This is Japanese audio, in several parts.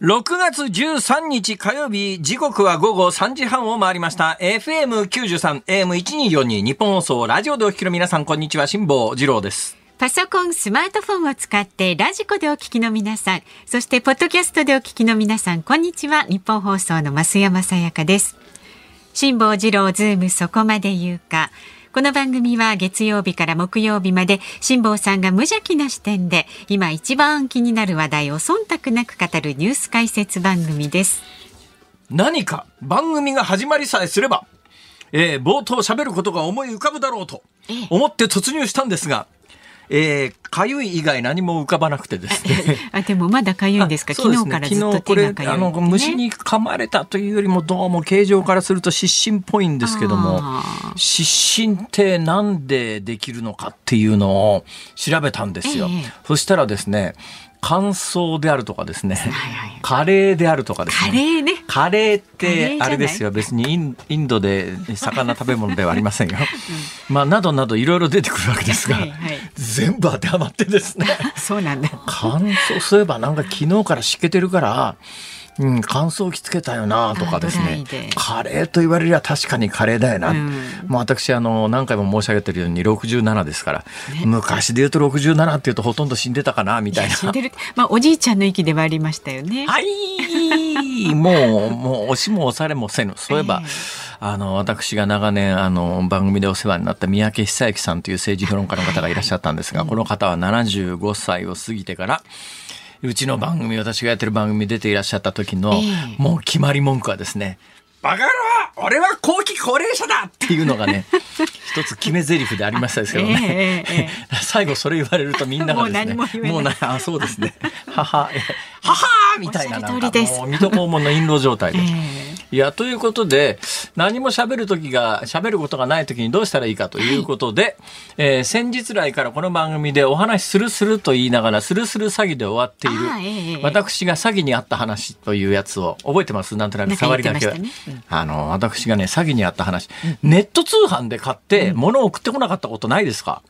6月13日火曜日、時刻は午後3時半を回りました。FM93、AM1242、ニッポン放送、ラジオでお聞きの皆さん、こんにちは、辛坊治郎です。パソコン、スマートフォンを使ってラジコでお聞きの皆さん、そしてポッドキャストでお聞きの皆さん、こんにちは。ニッポン放送の増山さやかです。辛坊治郎ズームそこまで言うか。この番組は月曜日から木曜日まで辛坊さんが無邪気な視点で今一番気になる話題を忖度なく語るニュース解説番組です。何か番組が始まりさえすれば、えー冒頭喋ることが思い浮かぶだろうとええ思って突入したんですが、えー、かゆい以外何も浮かばなくてですね。あでもまだ痒いんですか？そう昨日からずっと手が痒い、あの虫に噛まれたというよりもどうも形状からすると湿疹っぽいんですけども湿疹ってなんでできるのかっていうのを調べたんですよ、ええ。そしたらですね乾燥であるとかですね、はいはいカレーであるとかですね。カレーね。カレーってあれですよ。別にインドで魚食べ物ではありませんよ、まあなどなどいろいろ出てくるわけですが、はいはい。全部当てはまってですね。そうなんだ。乾燥そういえばなんか昨日から湿気てるから、うん、乾燥機つけたよなとかですね。カレーと言われりゃ確かにカレーだよな、うん。もう私あの何回も申し上げてるように67ですから、昔で言うと67っていうとほとんど死んでたかなみたいな。死んでる。まあおじいちゃんの域ではありましたよね。はい。もうもう押しも押されもせぬ。そういえば、ええ。あの私が長年あの番組でお世話になった三宅久之さんという政治評論家の方がいらっしゃったんですが、この方は75歳を過ぎてからうちの番組私がやってる番組に出ていらっしゃった時の、ええ。もう決まり文句はですねバカ野郎俺は後期高齢者だっていうのがね 一つ決め台詞でありましたですけどね、ええええ 最後それ言われるとみんながですねもう何も言えない。もうなあそうですね。ははえははみたいななんかもう水戸黄門の印籠状態で。え。いや、ということで、何も喋る時が、喋ることがない時にどうしたらいいかということで、えー先日来からこの番組でお話しするすると言いながら、するする詐欺で終わっている、ええ私が詐欺にあった話というやつを覚えてます？なんとなく触りだけは。なん。あの、私がね、詐欺にあった話、ネット通販で買って物を送ってこなかったことないですか、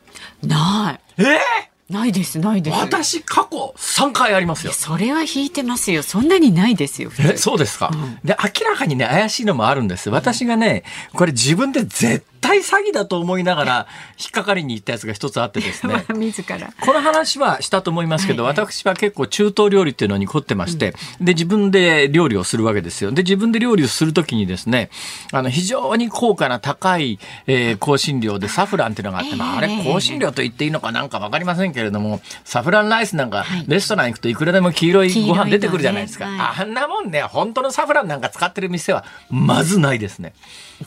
えない。えー？ないです、ないです。私過去3回ありますよ。それは引いてますよ。そんなにないですよ。えそうですか、で明らかにね怪しいのもあるんです私がねこれ自分で絶対詐欺だと思いながら引っかかりに行ったやつが一つあってですね 自ら。この話はしたと思いますけど、私は結構中東料理っていうのに凝ってまして、で、自分で料理をするわけですよ。で、自分で料理をするときにですね、あの、非常に高価な高い、えー香辛料でサフランっていうのがあって、まあ、あれ、ええ香辛料と言っていいのかなんかわかりませんけれども、サフランライスなんか、レストラン行くといくらでも黄色いご飯出てくるじゃないですか。あんなもんね、本当のサフランなんか使ってる店は、まずないですね。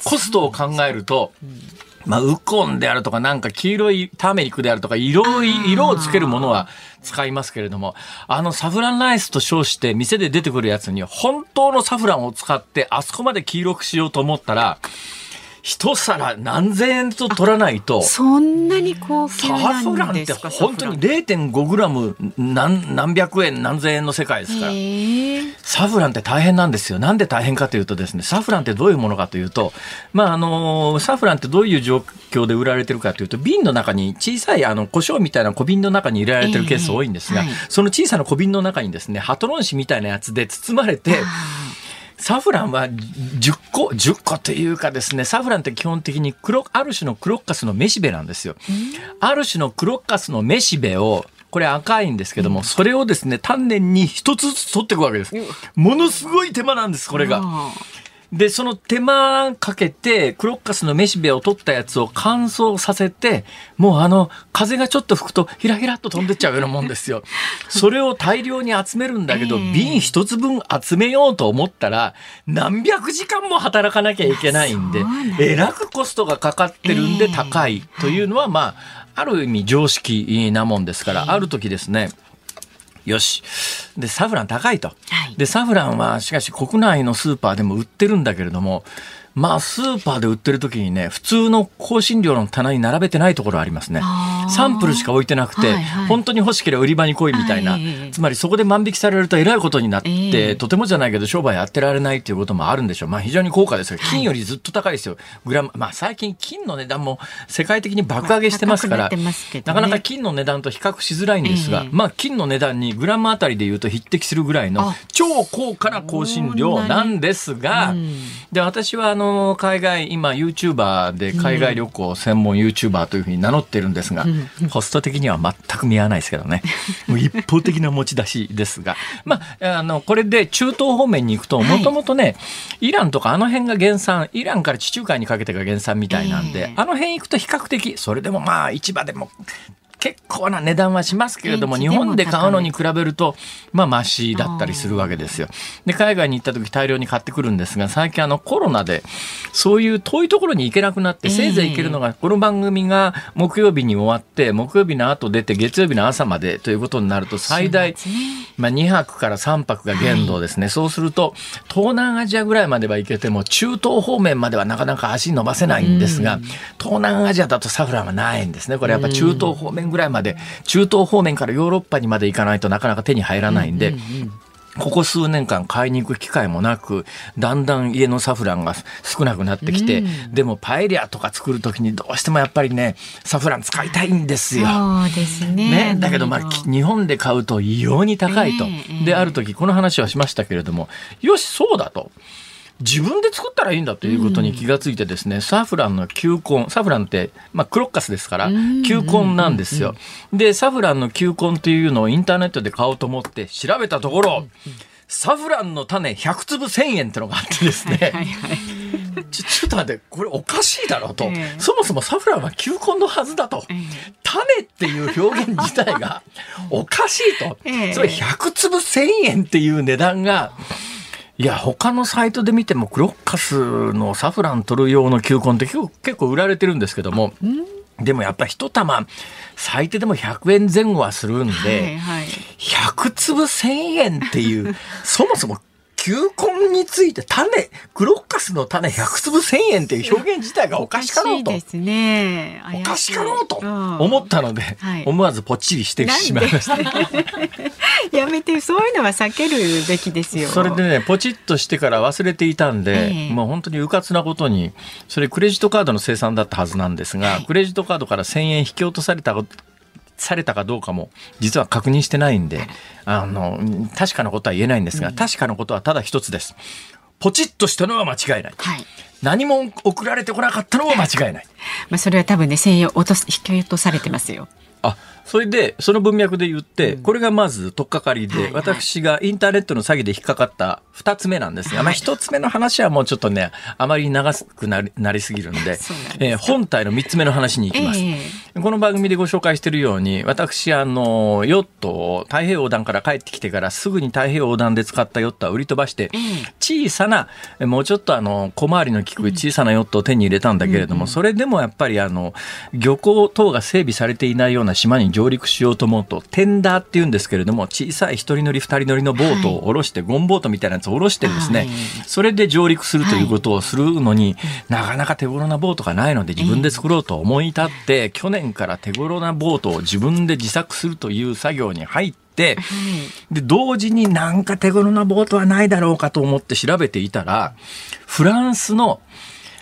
コストを考えると、まあ、ウコンであるとか、なんか黄色いターメリックであるとか、色い、色をつけるものは使いますけれども、あのサフランライスと称して店で出てくるやつに、本当のサフランを使って、あそこまで黄色くしようと思ったら、一皿何千円と取らないと、そんなに高級サなフランって。本当に0.5グラム何何百円何千円の世界ですから。サフランって大変なんですよ。なんで大変かというとですね、サフランってどういうものかというと、まあ、あの、サフランってどういう状況で売られてるかというと、瓶の中に小さい、あの、胡椒みたいな小瓶の中に入れられてるケース多いんですが、ええはいその小さな小瓶の中にですね、ハトロン紙みたいなやつで包まれて、サフランは10個、10個というかですね、サフランって基本的にクロ、ある種のクロッカスのめしべなんですよ。ある種のクロッカスのめしべを、これ赤いんですけども、それをですね、丹念に一つずつ取っていくわけです。ものすごい手間なんです、これが。あで、その手間かけて、クロッカスのめしべを取ったやつを乾燥させて、もうあの、風がちょっと吹くと、ひらひらっと飛んでっちゃうようなもんですよ。それを大量に集めるんだけど、ええ瓶一つ分集めようと思ったら、何百時間も働かなきゃいけないんでえらくコストがかかってるんでええ高いというのは、まあ、ある意味常識なもんですから、ある時ですね、よし。で、サフラン高いと。はいで、サフランはしかし国内のスーパーでも売ってるんだけれども、まあ、スーパーで売ってる時にね、普通の香辛料の棚に並べてないところありますね。サンプルしか置いてなくて、はいはい、本当に欲しければ売り場に来いみたいな、はい、つまりそこで万引きされるとえらいことになって、えー、とてもじゃないけど商売やってられないっていうこともあるんでしょう。まあ、非常に高価ですが、金よりずっと高いですよ。グラム、まあ、最近金の値段も世界的に爆上げしてますから、なね、なかなか金の値段と比較しづらいんですが、えー、まあ、金の値段にグラムあたりで言うと匹敵するぐらいの超高価な香辛料なんですが、で、私はあの、海外、今 YouTuber で海外旅行専門 YouTuber というふうに名乗ってるんですが、ホスト的には全く見合わないですけどね。もう一方的な持ち出しですが、まあ、あの、これで中東方面に行くと、もともとね、イランとかあの辺が原産、イランから地中海にかけてが原産みたいなんで、あの辺行くと比較的、それでもまあ市場でも結構な値段はしますけれども、日本で買うのに比べると、まあ、マシだったりするわけですよ。で、海外に行った時大量に買ってくるんですが、最近あのコロナで、そういう遠いところに行けなくなって、せいぜい行けるのが、この番組が木曜日に終わって、木曜日の後出て、月曜日の朝までということになると、最大、まあ、2泊から3泊が限度ですね。そうすると、東南アジアぐらいまでは行けても、中東方面まではなかなか足伸ばせないんですが、東南アジアだとサフランはないんですね。これやっぱ中東方面ぐらいまで、中東方面からヨーロッパにまで行かないとなかなか手に入らないんで、うんうんうんここ数年間買いに行く機会もなく、だんだん家のサフランが少なくなってきて、うん、でもパエリアとか作るときにどうしてもやっぱりね、サフラン使いたいんですよ。そうですね。ねだけどまあ、日本で買うと異様に高いと。えー、で、ある時この話はしましたけれども、よし、そうだと。自分で作ったらいいんだということに気がついてですね、うん、サフランの球根サフランって、まあ、クロッカスですから球根なんですよ。でサフランの球根というのをインターネットで買おうと思って調べたところ、サフランの種100粒1000円ってのがあってですね、はいはいはい。ちちょっと待って、これおかしいだろうと、えー、そもそもサフランは球根のはずだと、えー、種っていう表現自体がおかしいと、え。ー、それ100粒1000円っていう値段が、いや、他のサイトで見ても、クロッカスのサフラン取る用の球根って結構売られてるんですけども、でもやっぱ一玉、最低でも100円前後はするんで、はいはい、100粒1000円っていう、そもそも球根について種、クロッカスの種100粒1000円っていう表現自体がおかしかろうと。おかしかろうと思ったので、はい、思わずぽっちりしてしまいました。やめて、そういうのは避けるべきですよ。それでね、ポチッとしてから忘れていたんで、えー、もう本当にうかつなことに、それクレジットカードの生産だったはずなんですが、はい、クレジットカードから1000円引き落とされたされたかどうかも実は確認してないんであの確かなことは言えないんですが、うん、確かなことはただ一つです。ポチッとしたのは間違いない。はい、何も送られてこなかったのは間違いない。まあそれは多分ね、専用落とす引き落とされてますよ。あそれでその文脈で言って、これがまず取っかかりで、私がインターネットの詐欺で引っかかった2つ目なんですが、まあ、1つ目の話はもうちょっとねあまり長くなりなりすぎる んでえー、本体の3つ目の話に行きます、えー、この番組でご紹介しているように私あのヨットを太平洋横断から帰ってきてからすぐに太平洋横断で使ったヨットは売り飛ばして、小さなもうちょっとあの小回りの利く小さなヨットを手に入れたんだけれども、それでもやっぱりあの漁港等が整備されていないような島に上陸しようと思うと、テンダーっていうんですけれども、小さい一人乗り二人乗りのボートを下ろして、はい、ゴンボートみたいなやつを下ろしてですね、はい、それで上陸するということをするのに、はい、なかなか手頃なボートがないので自分で作ろうと思い立って、去年から手頃なボートを自分で自作するという作業に入って、で、同時になんか手頃なボートはないだろうかと思って調べていたら、フランスの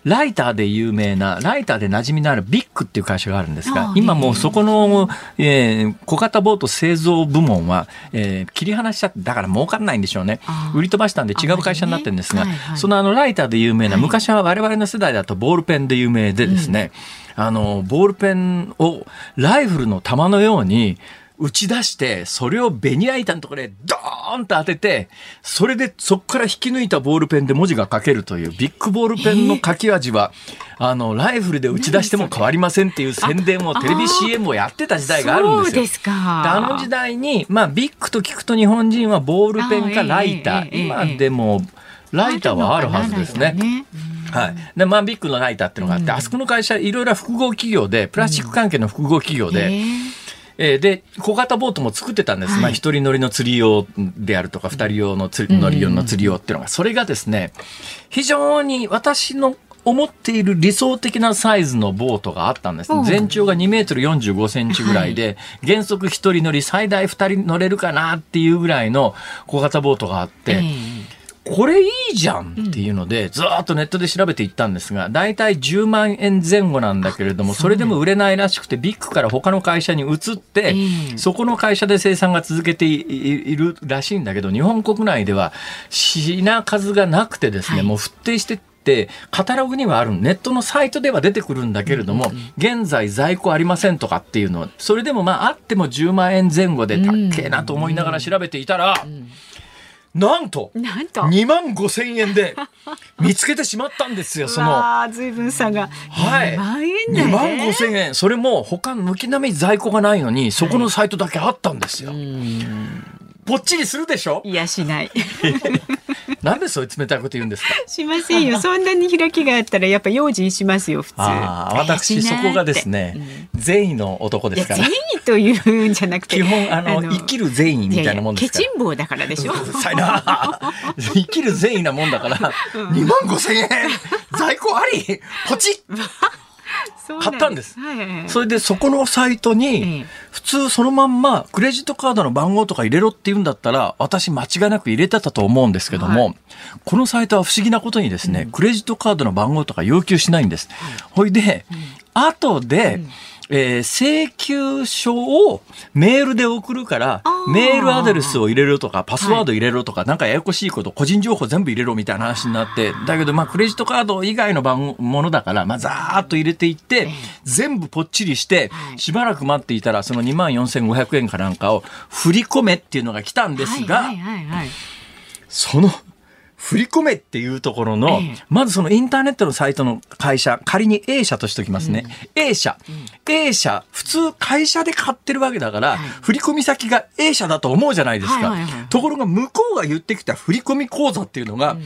ライターで有名な、ライターで馴染みのあるビッグっていう会社があるんですが、今もうそこの、えー、小型ボート製造部門は、えー、切り離しちゃって、だから儲かんないんでしょうね。売り飛ばしたんで違う会社になってるんですが、ねはいはい、そのあのライターで有名な、昔は我々の世代だとボールペンで有名でですね、うん、あの、ボールペンをライフルの弾のように、打ち出して、それをベニヤ板のところでドーンと当てて、それでそこから引き抜いたボールペンで文字が書けるというビッグボールペンの書き味は、えー、あの、ライフルで打ち出しても変わりませんっていう宣伝をテレビ CM をやってた時代があるんですよ。そうですか。あの時代に、まあビッグと聞くと日本人はボールペンかライター。えー、今でも、ライターはあるはずですね。はい。で、まあ、ビッグのライターっていうのがあって、うん、あそこの会社、いろいろ複合企業で、プラスチック関係の複合企業で、えーえーで、小型ボートも作ってたんです。まあ、一人乗りの釣り用であるとか、二人用の釣り乗り用の釣り用っていうのが、それがですね、非常に私の思っている理想的なサイズのボートがあったんです、うん全長が2メートル45センチぐらいで、原則一人乗り最大二人乗れるかなっていうぐらいの小型ボートがあって、えこれいいじゃんっていうので、ずーっとネットで調べていったんですが、大体10万円前後なんだけれども、それでも売れないらしくて、ビッグから他の会社に移ってえ、えそこの会社で生産が続けているらしいんだけど、日本国内では品数がなくてですね、はい。もう沸騰してって、カタログにはある、ネットのサイトでは出てくるんだけれども、現在在庫ありませんとかっていうの、それでもまああっても10万円前後でたっけえなと思いながら調べていたら、なんと、なんと。2万5千円で見つけてしまったんですよ、その。随分差が。はい。2万円2だ万ね。5千円。それも他軒並み在庫がないのに、そこのサイトだけあったんですよ。ぽっちりするでしょ？いや、しない。なんでそういう冷たいこと言うんですか？しませんよ。そんなに開きがあったら、やっぱ用心しますよ、普通。私そこがですね、善意の男ですから善。意というんじゃなくて。基本、あの、生きる善意みたいなもんですから。ケチン棒だからでしょ。う るさいな生きる善意なもんだから、2万5千円在庫ありポチッ買ったんです。それでそこのサイトえにえ、普通そのまんまクレジットカードの番号とか入れろって言うんだったら、私間違いなく入れてたと思うんですけども、このサイトは不思議なことにですね、クレジットカードの番号とか要求しないんです。ほいで、後で、えー請求書をメールで送るからメールアドレスを入れろとか、パスワード入れろとか、なんかややこしいこと、個人情報全部入れろみたいな話になって、だけど、まあ、クレジットカード以外の番ものだから、まあ、ざーっと入れていって、全部ぽっちりして、しばらく待っていたら、その2万4500円かなんかを振り込めっていうのが来たんですが、はいはいはいはい。その、振り込めっていうところの、ええ。まずそのインターネットのサイトの会社、仮に A 社としておきますね。A 社、A 社、普通会社で買ってるわけだから、振込先が A 社だと思うじゃないですか。ところが向こうが言ってきた振込口座っていうのが、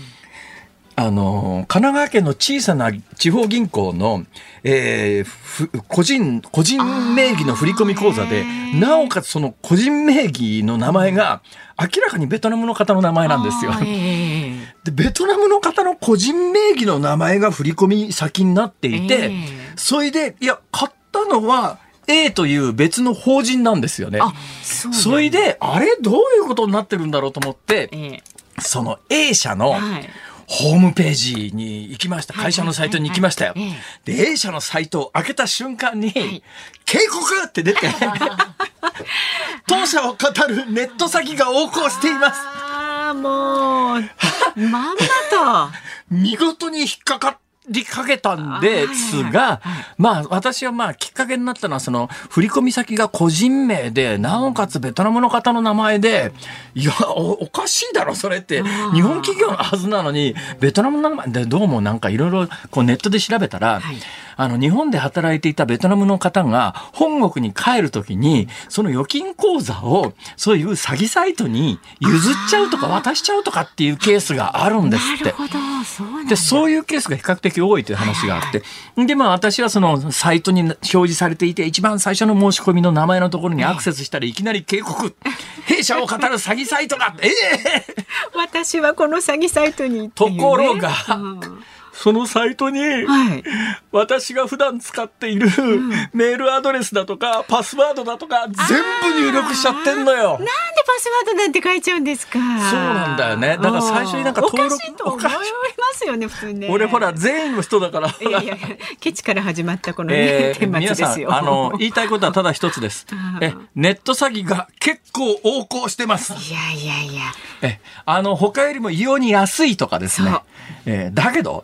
あの、神奈川県の小さな地方銀行の、えーふ個人、個人名義の振込口座でなおかつその個人名義の名前が、明らかにベトナムの方の名前なんですよ。で、ベトナムの方の個人名義の名前が振り込み先になっていて、ええそれで、いや、買ったのは A という別の法人なんですよね。あ、そうなんだそれで、あれどういうことになってるんだろうと思って、ええその A 社のはいホームページに行きました。はい会社のサイトに行きましたよ。で、A 社のサイトを開けた瞬間に、い警告って出て、当社を語るネット詐欺が横行しています。もう、まんまと。見事に引っかかりかけたんですが、まあ私はまあきっかけになったのはその振込先が個人名で、なおかつベトナムの方の名前で、いや、おおかしいだろ、それって。日本企業のはずなのに、ベトナムの名前でどうもなんかいろいろこうネットで調べたら、はいあの日本で働いていたベトナムの方が本国に帰るときに、その預金口座をそういう詐欺サイトに譲っちゃうとか渡しちゃうとかっていうケースがあるんですって。なるほど、そうなんだ。で、そういうケースが比較的多いという話があって。で、まあ私はそのサイトに表示されていて、一番最初の申し込みの名前のところにアクセスしたらいきなり警告。弊社を語る詐欺サイトだええ 私はこの詐欺サイトにね、ところがうんそのサイトに、はい。私が普段使っているメールアドレスだとか、パスワードだとか、全部入力しちゃってんのよ。なんでパスワードなんて書いちゃうんですか？そうなんだよねだから最初になんか登録おかしいと思いますよね、普通ね。俺ほら、全員の人だから。いやいや、ケチから始まったこのね、えー天末皆さん、ですよ。あの、言いたいことはただ一つです あ。え、ネット詐欺が結構横行してます。いやいやいや。え、あの、他よりも異様に安いとかですね。えーだけど、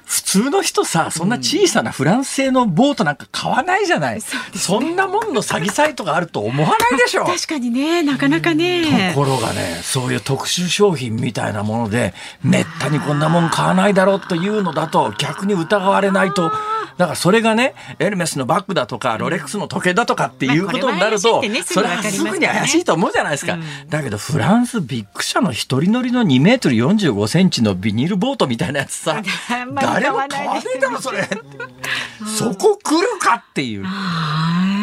普通の人さ、そんな小さなフランス製のボートなんか買わないじゃない。そんなもんの詐欺サイトがあると思わないでしょ。確かにね、なかなかね。ところがね、そういう特殊商品みたいなもので、めったにこんなもん買わないだろうというのだと逆に疑われないと、だからそれがね、エルメスのバッグだとか、ロレックスの時計だとかっていうことになるとそれはすぐに怪しいと思うじゃないですか。だけどフランスビッグ社の一人乗りの2メートル45センチのビニールボートみたいなやつさ あん、まり誰も買わねえだろ、それ。そこ来るかっていう。は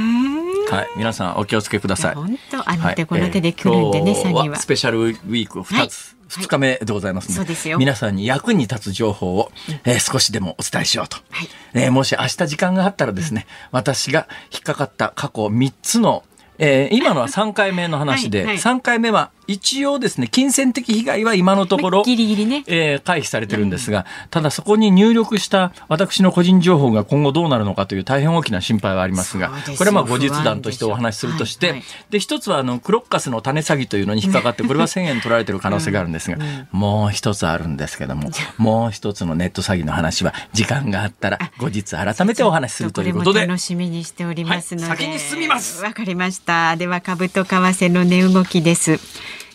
はい、皆さんお気をつけください。本当、あの手この手で来るんでね、はいえー、は。スペシャルウィーク二つ。二日目でございますので,、で皆さんに役に立つ情報を、えー、少しでもお伝えしようと、はい、えー、もし明日時間があったらですね、私が引っかかった過去3つのえー、今のは3回目の話で、はい。はい、3回目は一応ですね、金銭的被害は今のところ、ギリギリね、えー、回避されてるんですが、ただそこに入力した私の個人情報が今後どうなるのかという大変大きな心配はありますが、これはまあ後日談としてお話しするとして、で、一つはあの、クロッカスの種詐欺というのに引っかかって、これは1000円取られてる可能性があるんですが、もう一つあるんですけども、もう一つのネット詐欺の話は、時間があったら後日改めてお話しするということで。楽しみにしておりますので、はい、先に進みます。わかりました。では株と為替の値動きです。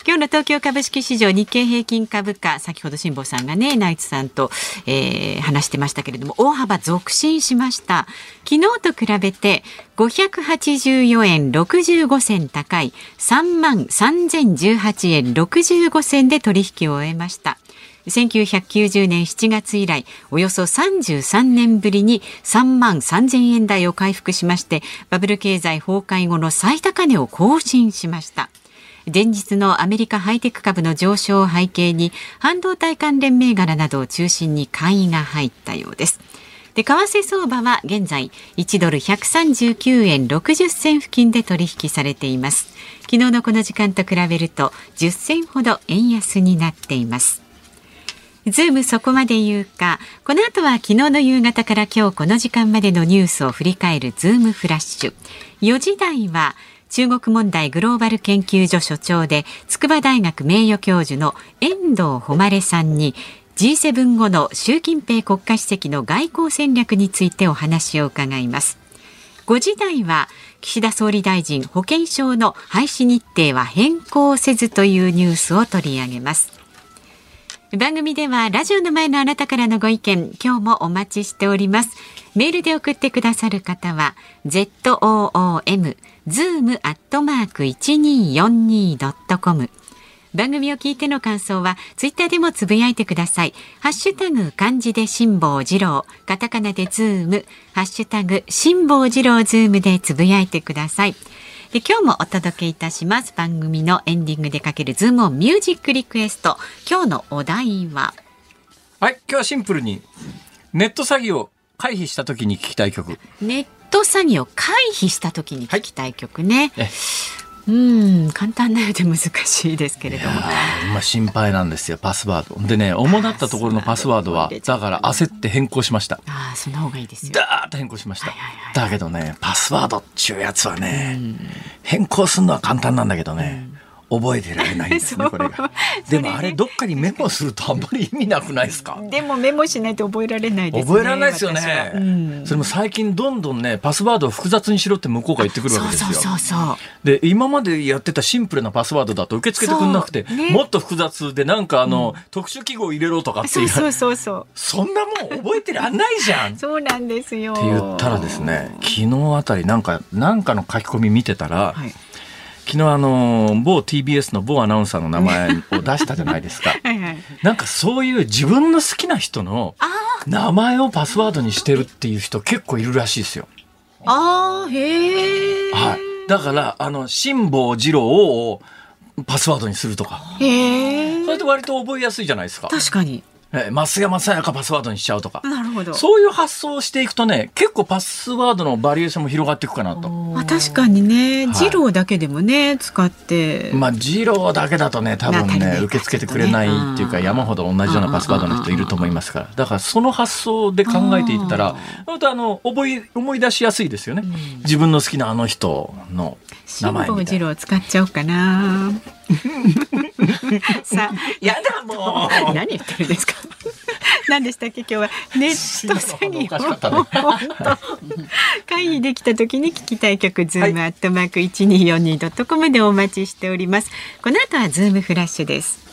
今日の東京株式市場日経平均株価先ほど辛坊さんがねナイツさんと、えー、話してましたけれども大幅続伸しました。昨日と比べて584円65銭高い3万3018円65銭で取引を終えました。1990年7月以来およそ33年ぶりに3万3000円台を回復しましてバブル経済崩壊後の最高値を更新しました。前日のアメリカハイテク株の上昇を背景に半導体関連銘柄などを中心に買いが入ったようですで為替相場は現在1ドル139円60銭付近で取引されています昨日のこの時間と比べると10銭ほど円安になっていますズームそこまで言うか。この後は昨日の夕方から今日この時間までのニュースを振り返るズームフラッシュ。4時台は中国問題グローバル研究所所長で筑波大学名誉教授の遠藤誉さんに G7 後の習近平国家主席の外交戦略についてお話を伺います。5時台は岸田総理大臣保険証の廃止日程は変更せずというニュースを取り上げます。番組ではラジオの前のあなたからのご意見今日もお待ちしております。メールで送ってくださる方は ZOOM zoom アットマーク一二四二ドットコム番組を聞いての感想はツイッターでもつぶやいてください。ハッシュタグ漢字で辛坊治郎、カタカナでズーム、ハッシュタグ辛坊治郎ズームでつぶやいてください。で今日もお届けいたします番組のエンディングでかけるズームオンミュージックリクエスト。今日のお題は？はい、今日はシンプルにネット詐欺を回避した時に聞きたい曲。ネット詐欺を回避した時に聞きたい曲ね。はいうん簡単なようで難しいですけれども。まあ心配なんですよパスワード。でね主だったところのパスワードはだから焦って変更しました。ああその方がいいですよ。ダーッと変更しました、だけどねパスワードっちゅうやつはね、変更するのは簡単なんだけどね、覚えてられないんですね これが。でもあれどっかにメモするとあんまり意味なくないですか？でもメモしないと覚えられないですね。覚えられないですよね。うん、それも最近どんどんねパスワードを複雑にしろって向こうが言ってくるわけですよ。そうそうそうで今までやってたシンプルなパスワードだと受け付けてくれなくて、ね、もっと複雑でなんかあの、うん、特殊記号入れろとかっていう。そうそうそうそんなもん覚えてらんないじゃん。そうなんですよ。って言ったらですね昨日あたりなんかなんかの書き込み見てたら。はい昨日あの某 TBS の某アナウンサーの名前を出したじゃないですか はい、なんかそういう自分の好きな人の名前をパスワードにしてるっていう人結構いるらしいですよ。ああへえ。はい。だからあの辛坊治郎をパスワードにするとか。へえ。それって割と覚えやすいじゃないですか。確かに。え増山さやかパスワードにしちゃうとか。なるほど。そういう発想をしていくとね、結構パスワードのバリエーションも広がっていくかなと。まあ確かにね、二郎だけでもね、使って。まあ二郎だけだとね、多分ね、受け付けてくれないっていうか、山ほど同じようなパスワードの人いると思いますから。だからその発想で考えていったら、またあの、覚え、思い出しやすいですよね。自分の好きなあの人の名前みたいな。使っちゃおうかな。さあ、やだもう。何言ってるんですか？何でしたっけ今日はネット詐欺を回避できた時に聞きたい曲ズームアットマーク一二四二ドットコムでお待ちしております。この後はズームフラッシュです。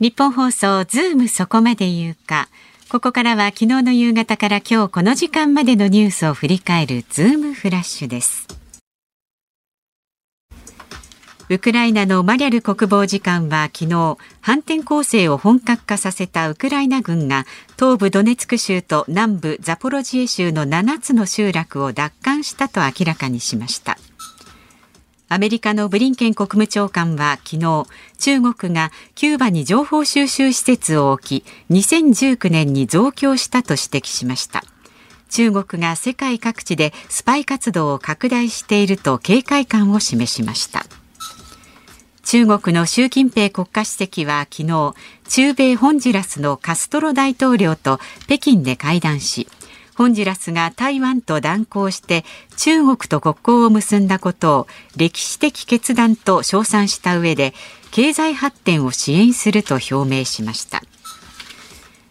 日本放送ズームそこまで言うか。ここからは昨日の夕方から今日この時間までのニュースを振り返るズームフラッシュです。ウクライナのマリャル国防次官は昨日反転攻勢を本格化させたウクライナ軍が東部ドネツク州と南部ザポロジエ州の7つの集落を奪還したと明らかにしましたアメリカのブリンケン国務長官は昨日中国がキューバに情報収集施設を置き2019年に増強したと指摘しました。中国が世界各地でスパイ活動を拡大していると警戒感を示しました。中国の習近平国家主席は昨日中米ホンジュラスのカストロ大統領と北京で会談しホンジュラスが台湾と断交して中国と国交を結んだことを歴史的決断と称賛した上で経済発展を支援すると表明しました。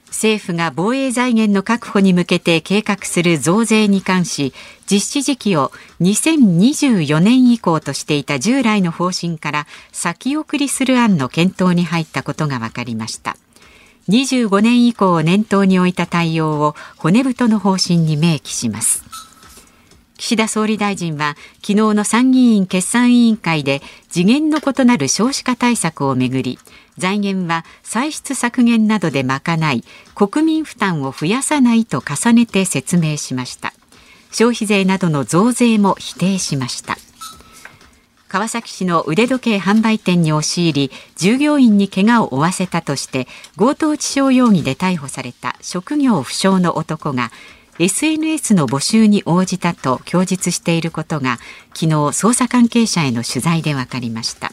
政府が防衛財源の確保に向けて計画する増税に関し実施時期を2024年以降としていた従来の方針から先送りする案の検討に入ったことが分かりました。25年以降を念頭に置いた対応を骨太の方針に明記します。岸田総理大臣は昨日の参議院決算委員会で次元の異なる少子化対策をめぐり財源は歳出削減などで賄い国民負担を増やさないと重ねて説明しました。消費税などの増税も否定しました。川崎市の腕時計販売店に押し入り従業員に怪我を負わせたとして強盗致傷容疑で逮捕された職業不詳の男が SNS の募集に応じたと供述していることが昨日捜査関係者への取材で分かりました。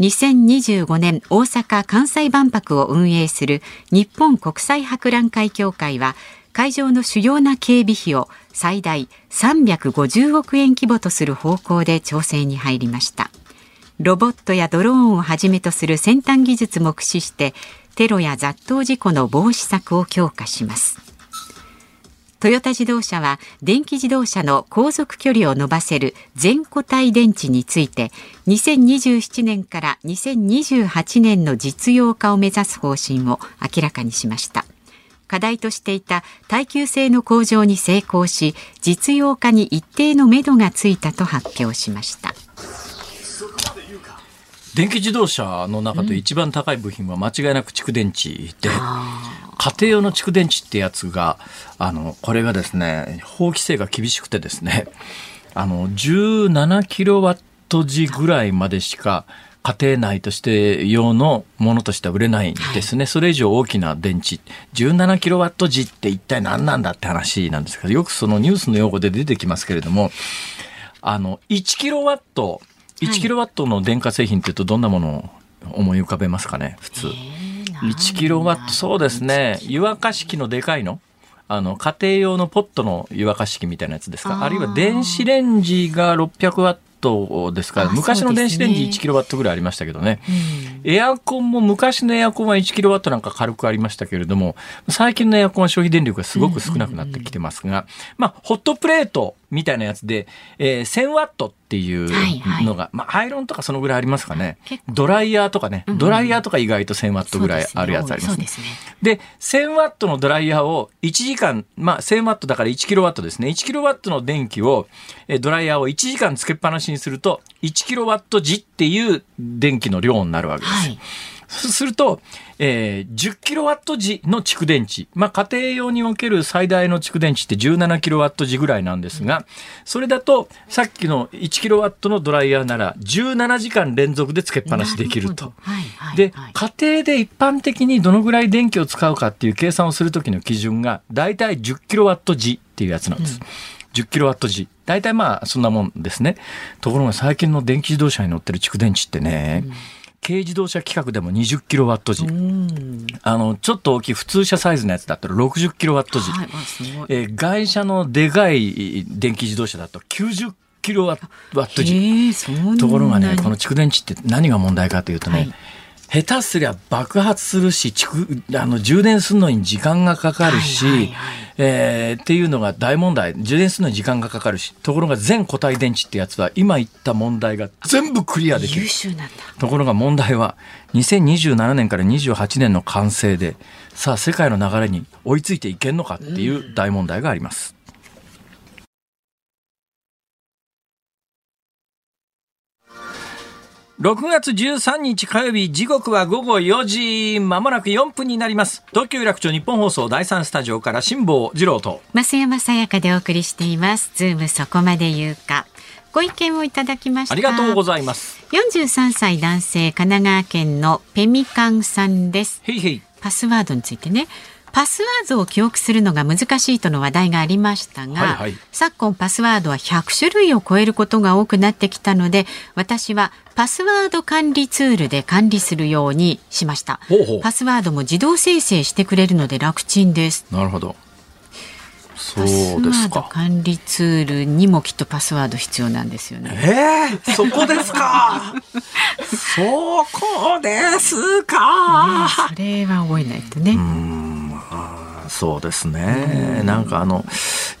2025年大阪・関西万博を運営する日本国際博覧会協会は会場の主要な警備費を最大350億円規模とする方向で調整に入りました。ロボットやドローンをはじめとする先端技術も駆使してテロや雑踏事故の防止策を強化します。トヨタ自動車は電気自動車の航続距離を伸ばせる全固体電池について2027年から2028年の実用化を目指す方針を明らかにしました。課題としていた耐久性の向上に成功し実用化に一定のめどがついたと発表しました。電気自動車の中で一番高い部品は間違いなく蓄電池で、家庭用の蓄電池ってやつが、あの、これがですね、法規制が厳しくてですね、あの、17キロワット時ぐらいまでしか、家庭内として用のものとしては売れないんですね、はい、それ以上大きな電池。17キロワット時って一体何なんだって話なんですけどよくそのニュースの用語で出てきますけれどもあの1キロワット1キロワットの電化製品っていうとどんなものを思い浮かべますかね普通。1キロワットそうですね。湯沸かし器のでかいの？あの家庭用のポットの湯沸かし器みたいなやつですか？あるいは電子レンジが600ワットですから昔の電子レンジ1キロワットぐらいありましたけどね、うん、エアコンも昔のエアコンは1キロワットなんか軽くありましたけれども最近のエアコンは消費電力がすごく少なくなってきてますが、まあホットプレートみたいなやつで、えー、1000ワットっていうのが、はいはい、まあ、アイロンとかそのぐらいありますかね。ドライヤーとかね、うんうん、ドライヤーとか意外と1000ワットぐらいあるやつあります、ね。で、ね、1000ワットのドライヤーを1時間、まあ、1000ワットだから1キロワットですね。1キロワットの電気を、えドライヤーを1時間つけっぱなしにすると、1キロワット時っていう電気の量になるわけです。はいそうすると、えー、10キロワット時の蓄電池。まあ、家庭用における最大の蓄電池って17キロワット時ぐらいなんですが、それだと、さっきの1キロワットのドライヤーなら17時間連続でつけっぱなしできると。はいはい、で、家庭で一般的にどのぐらい電気を使うかっていう計算をするときの基準が、だいたい10キロワット時っていうやつなんです。うん10キロワット時。大体まあそんなもんですね。ところが最近の電気自動車に乗ってる蓄電池ってね、うん軽自動車規格でも20キロワット時。あの、ちょっと大きい普通車サイズのやつだったら60キロワット時。はいえー、外車のでかい電気自動車だと90キロワット時。ところがね、この蓄電池って何が問題かというとね、はい下手すりゃ爆発するし、あの充電するのに時間がかかるし、はいはいはい、えー、っていうのが大問題。充電するのに時間がかかるし。ところが全固体電池ってやつは今言った問題が全部クリアできる。ところが問題は2027年から28年の完成で、さあ世界の流れに追いついていけんのかっていう大問題があります。6月13日火曜日時刻は午後4時まもなく4分になります。東京有楽町日本放送第3スタジオから辛坊治郎と。増山さやかでお送りしています。ズームそこまで言うか。ご意見をいただきました。ありがとうございます。43歳男性神奈川県のペミカンさんです。へいへいパスワードについてねパスワードを記憶するのが難しいとの話題がありましたが、はいはい。昨今パスワードは100種類を超えることが多くなってきたので私はパスワード管理ツールで管理するようにしました。パスワードも自動生成してくれるので楽ちんです。なるほど。そうパスワードですか管理ツールにもきっとパスワード必要なんですよね。えー、そこですか。そこですか。それは覚えないとねそうですね。なんかあの、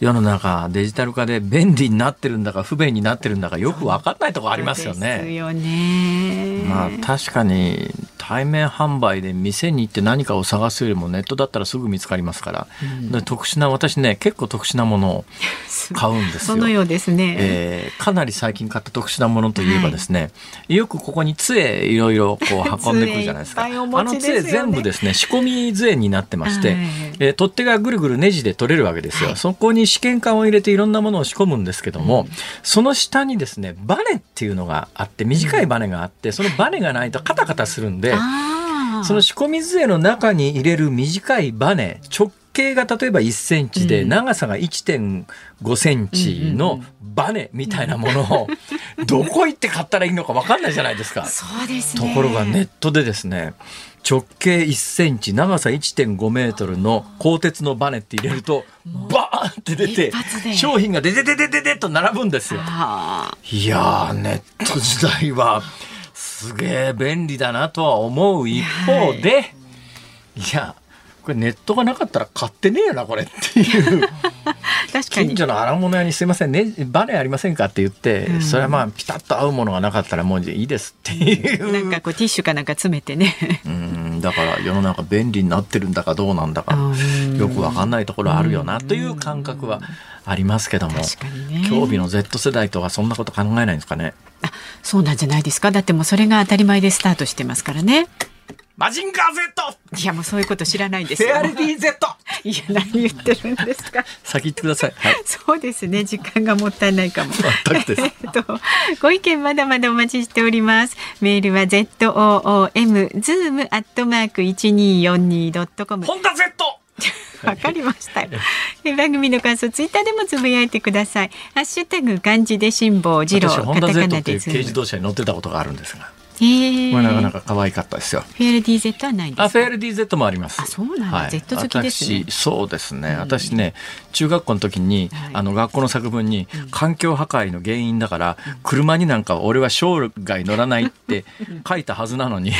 世の中デジタル化で便利になってるんだか不便になってるんだかよく分かんないところありますよね。よねまあ確かに対面販売で店に行って何かを探すよりもネットだったらすぐ見つかりますから、で特殊な私ね結構特殊なものを 買うんですよ。そのようですね、えーかなり最近買った特殊なものといえばですね、よくここに杖いろいろこう運んでくるじゃないですか。杖いっぱいお持あの杖全部ですね仕込み杖になってまして、はいえー取っ手がぐるぐるネジで取れるわけですよ。そこに試験管を入れていろんなものを仕込むんですけども、その下にですねバネっていうのがあって短いバネがあって、そのバネがないとカタカタするんで。あー。その仕込み杖の中に入れる短いバネ直径が例えば1センチでうん。長さが1.5センチのバネみたいなものを どこ行って買ったらいいのか分かんないじゃないですか。そうですね。ところがネットでですね直径1センチ長さ1.5メートルの鋼鉄のバネって入れるとバーンって出て商品がデデデデデデと並ぶんですよ。あいやーネット時代はすげえ便利だなとは思う一方で、い、やこれネットがなかったら買ってねえよなこれっていう。ー 確かに。近所の荒物屋に「すいませんねバネありませんか?」って言って、うん。それはまあピタッと合うものがなかったらもういいですっていう。なんかこうティッシュかなんか詰めてね。うんだから世の中便利になってるんだかどうなんだかうん。よくわかんないところあるよなという感覚はありますけども。確かにね。今日日の Z 世代とはそんなこと考えないんですかね。あそうなんじゃないですか。だってもうそれが当たり前でスタートしてますからねマジンガー Z! いやもうそういうこと知らないんですよフェアレディ Z! いや何言ってるんですか？先言ってください。はい。そうですね時間がもったいないかも全くです。えっと、ご意見まだまだお待ちしております。メールは z o o m zoom アットマーク一二四二ドットコム。ホンダ Z! わかりましたよ。え番組の感想ツイッターでもつぶやいてください。ハッシュタグ漢字で辛坊治郎私、ホンダカタカ Z ナっていう軽でズーム。自動車に乗ってたことがあるんですが、へえ。これなかなか可愛かったですよ。フェアレディ Z はないんですか？あ、フェアレディ Z もあります。あそうなんだ Z 好きですね私、そうですね。私ね、中学校の時に、はいあの、学校の作文に、環境破壊の原因だから、車になんか俺は生涯乗らないって書いたはずなのに、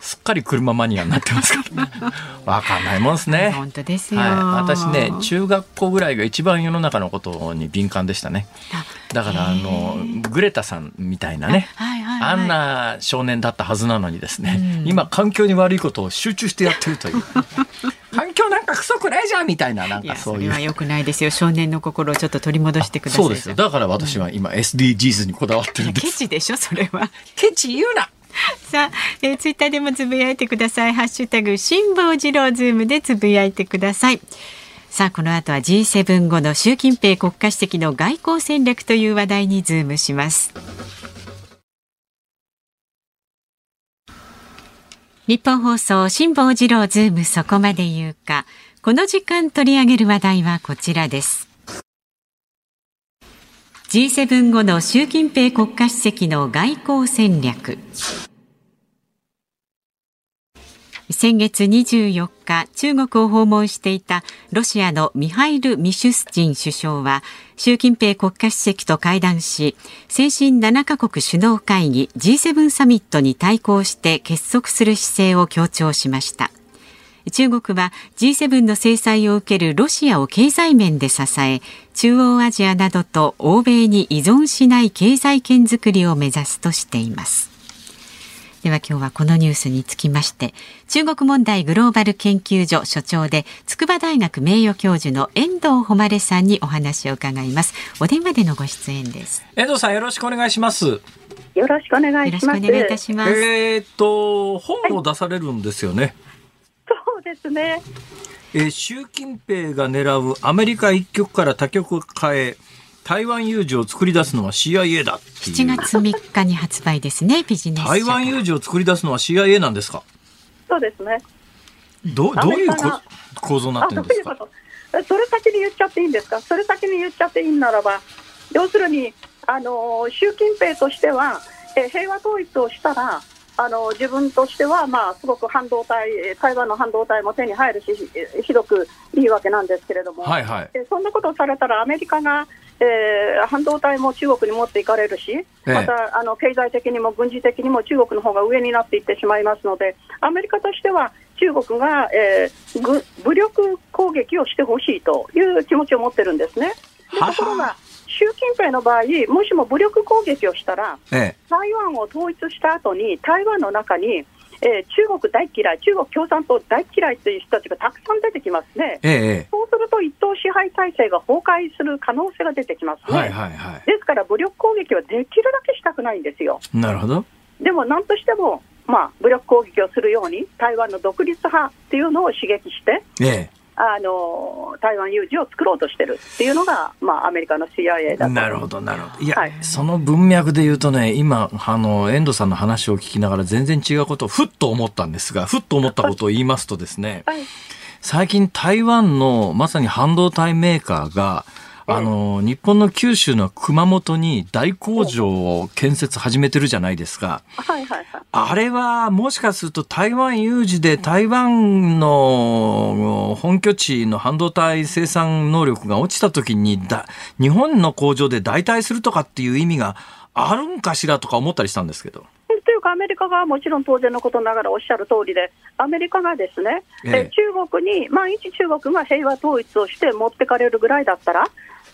すっかり車マニアになってますから。わかんないもんですね。本当ですよ。はい、私ね中学校ぐらいが一番世の中のことに敏感でしたねあだからあのグレタさんみたいなねはいはいはいあんな少年だったはずなのにですね、うん今環境に悪いことを集中してやってるという 環境なんかクソくないじゃんみたいななんかそいうそうれは良くないですよ。少年の心をちょっと取り戻してください。そうですよだから私は今 SDGs にこだわってるんですケチでしょそれは。ケチ言うなさあ、えー、ツイッターでもつぶやいてください。ハッシュタグ辛坊治郎ズームでつぶやいてください。さあ、この後は G7 後の習近平国家主席の外交戦略という話題にズームします。日本放送辛坊治郎ズームそこまで言うか。この時間取り上げる話題はこちらです。G7 後の習近平国家主席の外交戦略。先月24日、中国を訪問していたロシアのミハイル・ミシュスチン首相は、習近平国家主席と会談し、先進7カ国首脳会議 G7 サミットに対抗して結束する姿勢を強調しました。中国は G7 の制裁を受けるロシアを経済面で支え中央アジアなどと欧米に依存しない経済圏づくりを目指すとしていますでは今日はこのニュースにつきまして中国問題グローバル研究所所長で筑波大学名誉教授の遠藤誉さんにお話を伺います。お電話でのご出演です。遠藤さんよろしくお願いします。よろしくお願いします。よろしくお願いいたします。えー、っと本を出されるんですよね、はい、そうですね。えー、習近平が狙うアメリカ一極から多極化へ台湾有事を作り出すのは CIA だ7月3日に発売ですねビジネス台湾有事を作り出すのは CIA なんですか？そうですね。どどういう構造になってるんですか？それ先に言っちゃっていいんですか？それ先に言っちゃっていいならば要するにあの習近平としてはえ平和統一をしたらあの自分としては、まあ、すごく半導体、台湾の半導体も手に入るし、ひどくいいわけなんですけれども、はいはい、そんなことをされたら、アメリカがえー、半導体も中国に持っていかれるし、またあの経済的にも軍事的にも中国の方が上になっていってしまいますので、アメリカとしては中国が、えー、武力攻撃をしてほしいという気持ちを持ってるんですね。でところが習近平の場合、もしも武力攻撃をしたら、ええ、台湾を統一した後に、台湾の中にえー、中国大嫌い、中国共産党大嫌いという人たちがたくさん出てきますね、ええ、そうすると一党支配体制が崩壊する可能性が出てきますね、はいはいはい、ですから武力攻撃はできるだけしたくないんですよ。なるほど。でもなんとしても、まあ、武力攻撃をするように台湾の独立派っていうのを刺激して、ええあの台湾有事を作ろうとしてるっていうのが、まあ、アメリカの CIA だなるほど、なるほど。いや、はい、その文脈で言うとね、今、あの、遠藤さんの話を聞きながら全然違うことをふっと思ったんですが、ふっと思ったことを言いますとですね、はい、最近台湾のまさに半導体メーカーが、あの、日本の九州の熊本に大工場を建設始めてるじゃないですか。はいはいはい。あれは、もしかすると台湾有事で台湾の本拠地の半導体生産能力が落ちた時にだ、日本の工場で代替するとかっていう意味があるんかしらとか思ったりしたんですけど。というか、アメリカがもちろん当然のことながらおっしゃる通りで、アメリカがですね、ええ、中国に、万一中国が平和統一をして持ってかれるぐらいだったら、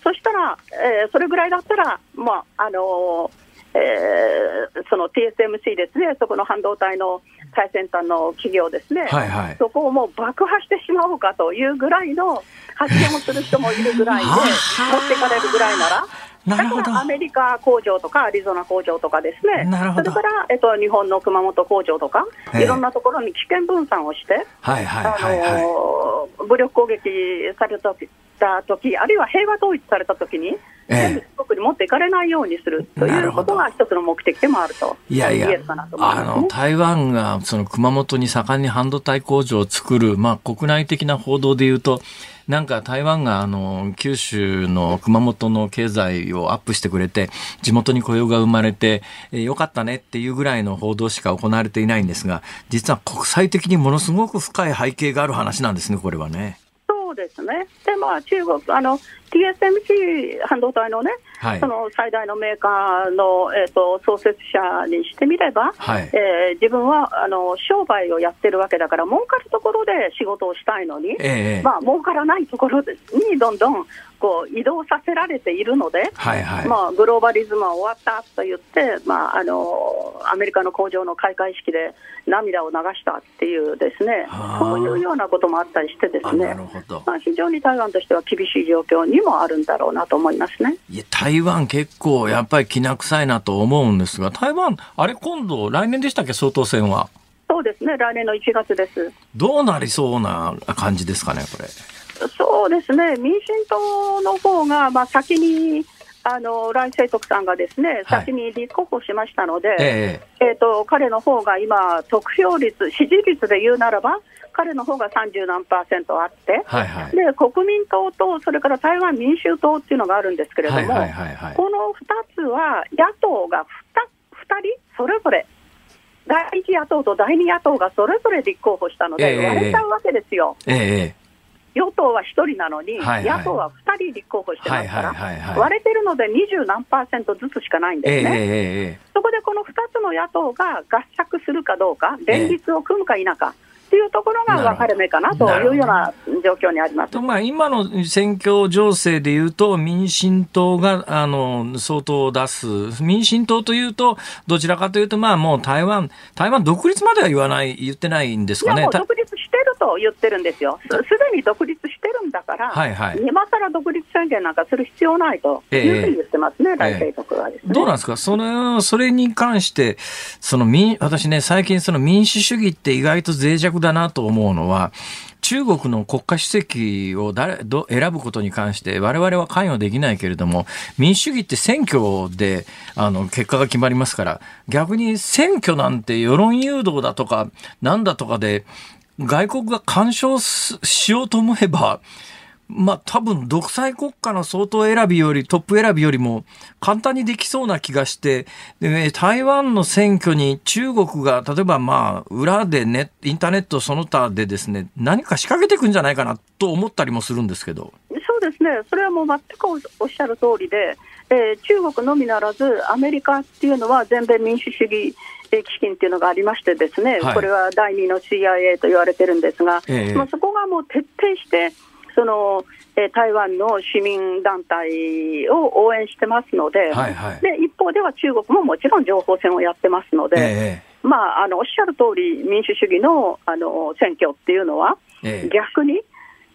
そしたら、えー、それぐらいだったら、まああのー、えー、その TSMC ですね、そこの半導体の最先端の企業ですね、はいはい、そこをもう爆破してしまおうかというぐらいの発言をする人もいるぐらいで、持っていかれるぐらいなら。だからアメリカ工場とかアリゾナ工場とかですね、それから、えっと、日本の熊本工場とか、いろんなところに危険分散をして、武力攻撃されたた時あるいは平和統一された時に、全部中国に持っていかれないようにするということが一つの目的でもあるといやいや、あの台湾がその熊本に盛んに半導体工場を作る、まあ、国内的な報道でいうと、なんか台湾があの九州の熊本の経済をアップしてくれて、地元に雇用が生まれて、えー、よかったねっていうぐらいの報道しか行われていないんですが、実は国際的にものすごく深い背景がある話なんですね、これはね。そうですね。で、まあ、中国、あの、TSMC 半導体のね、はい、その最大のメーカーの、えーと、創設者にしてみれば、はい、えー、自分はあの商売をやってるわけだから、儲かるところで仕事をしたいのに、えー、まあ儲からないところにどんどんこう移動させられているので、はいはい、まあ、グローバリズムは終わったと言って、まあ、あのアメリカの工場の開会式で涙を流したっていうですね、そういうようなこともあったりしてですね、まあ、非常に台湾としては厳しい状況にもあるんだろうなと思いますね。いや台湾結構やっぱりきな臭いなと思うんですが、台湾、あれ今度来年でしたっけ、総統選は？そうですね、来年の1月です。どうなりそうな感じですかね、これ。そうですね、民進党の方がまが、あ、先にあの来清徳さんがですね、先に立候補しましたので、えー、えーと彼の方が今、得票率、支持率で言うならば、彼の方が30何パーセントあって、はいはい、で国民党とそれから台湾民衆党っていうのがあるんですけれども、この2つは野党が 2, 2人それぞれ、第1野党と第2野党がそれぞれ立候補したので、割れちゃうわけですよ。えー与党は1人なのに、はいはい、野党は2人立候補してますから、割れてるので20何パーセントずつしかないんですね、えー、そこでこの2つの野党が合作するかどうか、連立を組むか否か、っていうところが分かれ目かなというような状況にあります。まあ、今の選挙情勢でいうと、民進党があの相当出す、民進党というと、どちらかというと、まあ、もう台湾、台湾独立までは言わない、言ってないんですかね。独立ると言ってるんですよ。すでに独立してるんだから、はいはい、今更独立宣言なんかする必要ないというふうに言ってますね、大帝国はね、どうなんですか、そのそれに関して、その民私ね、最近、その民主主義って意外と脆弱だなと思うのは、中国の国家主席を誰ど選ぶことに関して我々は関与できないけれども民主主義って選挙であの結果が決まりますから逆に選挙なんて世論誘導だとかなんだとかで外国が干渉しようと思えばまあ多分独裁国家の総統選びよりトップ選びよりも簡単にできそうな気がしてで台湾の選挙に中国が例えばまあ裏でネインターネットその他でですね何か仕掛けていくんじゃないかなと思ったりもするんですけど。そうですね。それはもう全くおっしゃる通りで、えー、中国のみならずアメリカっていうのは全米民主主義基金っていうのがありましてですね、はい、これは第2の CIA と言われてるんですが、えー、まあ、そこがもう徹底してその、え台湾の市民団体を応援してますのではいはい、で一方では中国ももちろん情報戦をやってますので、えー、まあ、あのおっしゃる通り、民主主義のあの選挙っていうのは、えー、逆に、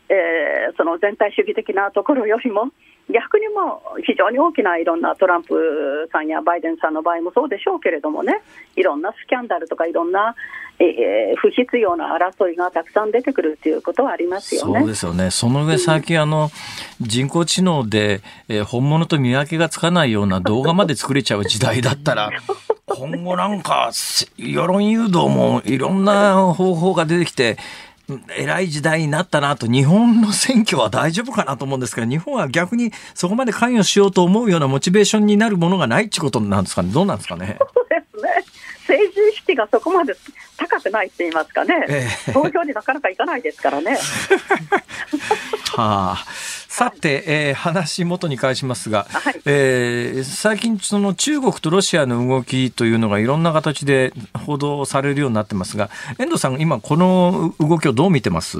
えー、その全体主義的なところよりも、逆にも非常に大きないろんなトランプさんやバイデンさんの場合もそうでしょうけれどもね、いろんなスキャンダルとか、いろんな、えー、不必要な争いがたくさん出てくるっていうことはありますよね。そうですよね。その上、最近、あの、人工知能で、えー、本物と見分けがつかないような動画まで作れちゃう時代だったら、今後なんか、世論誘導もいろんな方法が出てきて、偉い時代になったなと、日本の選挙は大丈夫かなと思うんですけど、日本は逆にそこまで関与しようと思うようなモチベーションになるものがないってことなんですかね、どうなんですかね。そうですね。政治意識がそこまで高くないって言いますかね、えー、投票になかなかいかないですからね。はあ。さて、えー、話元に返しますが、はい、えー、最近その中国とロシアの動きというのがいろんな形で報道されるようになってますが、遠藤さん、今この動きをどう見てます？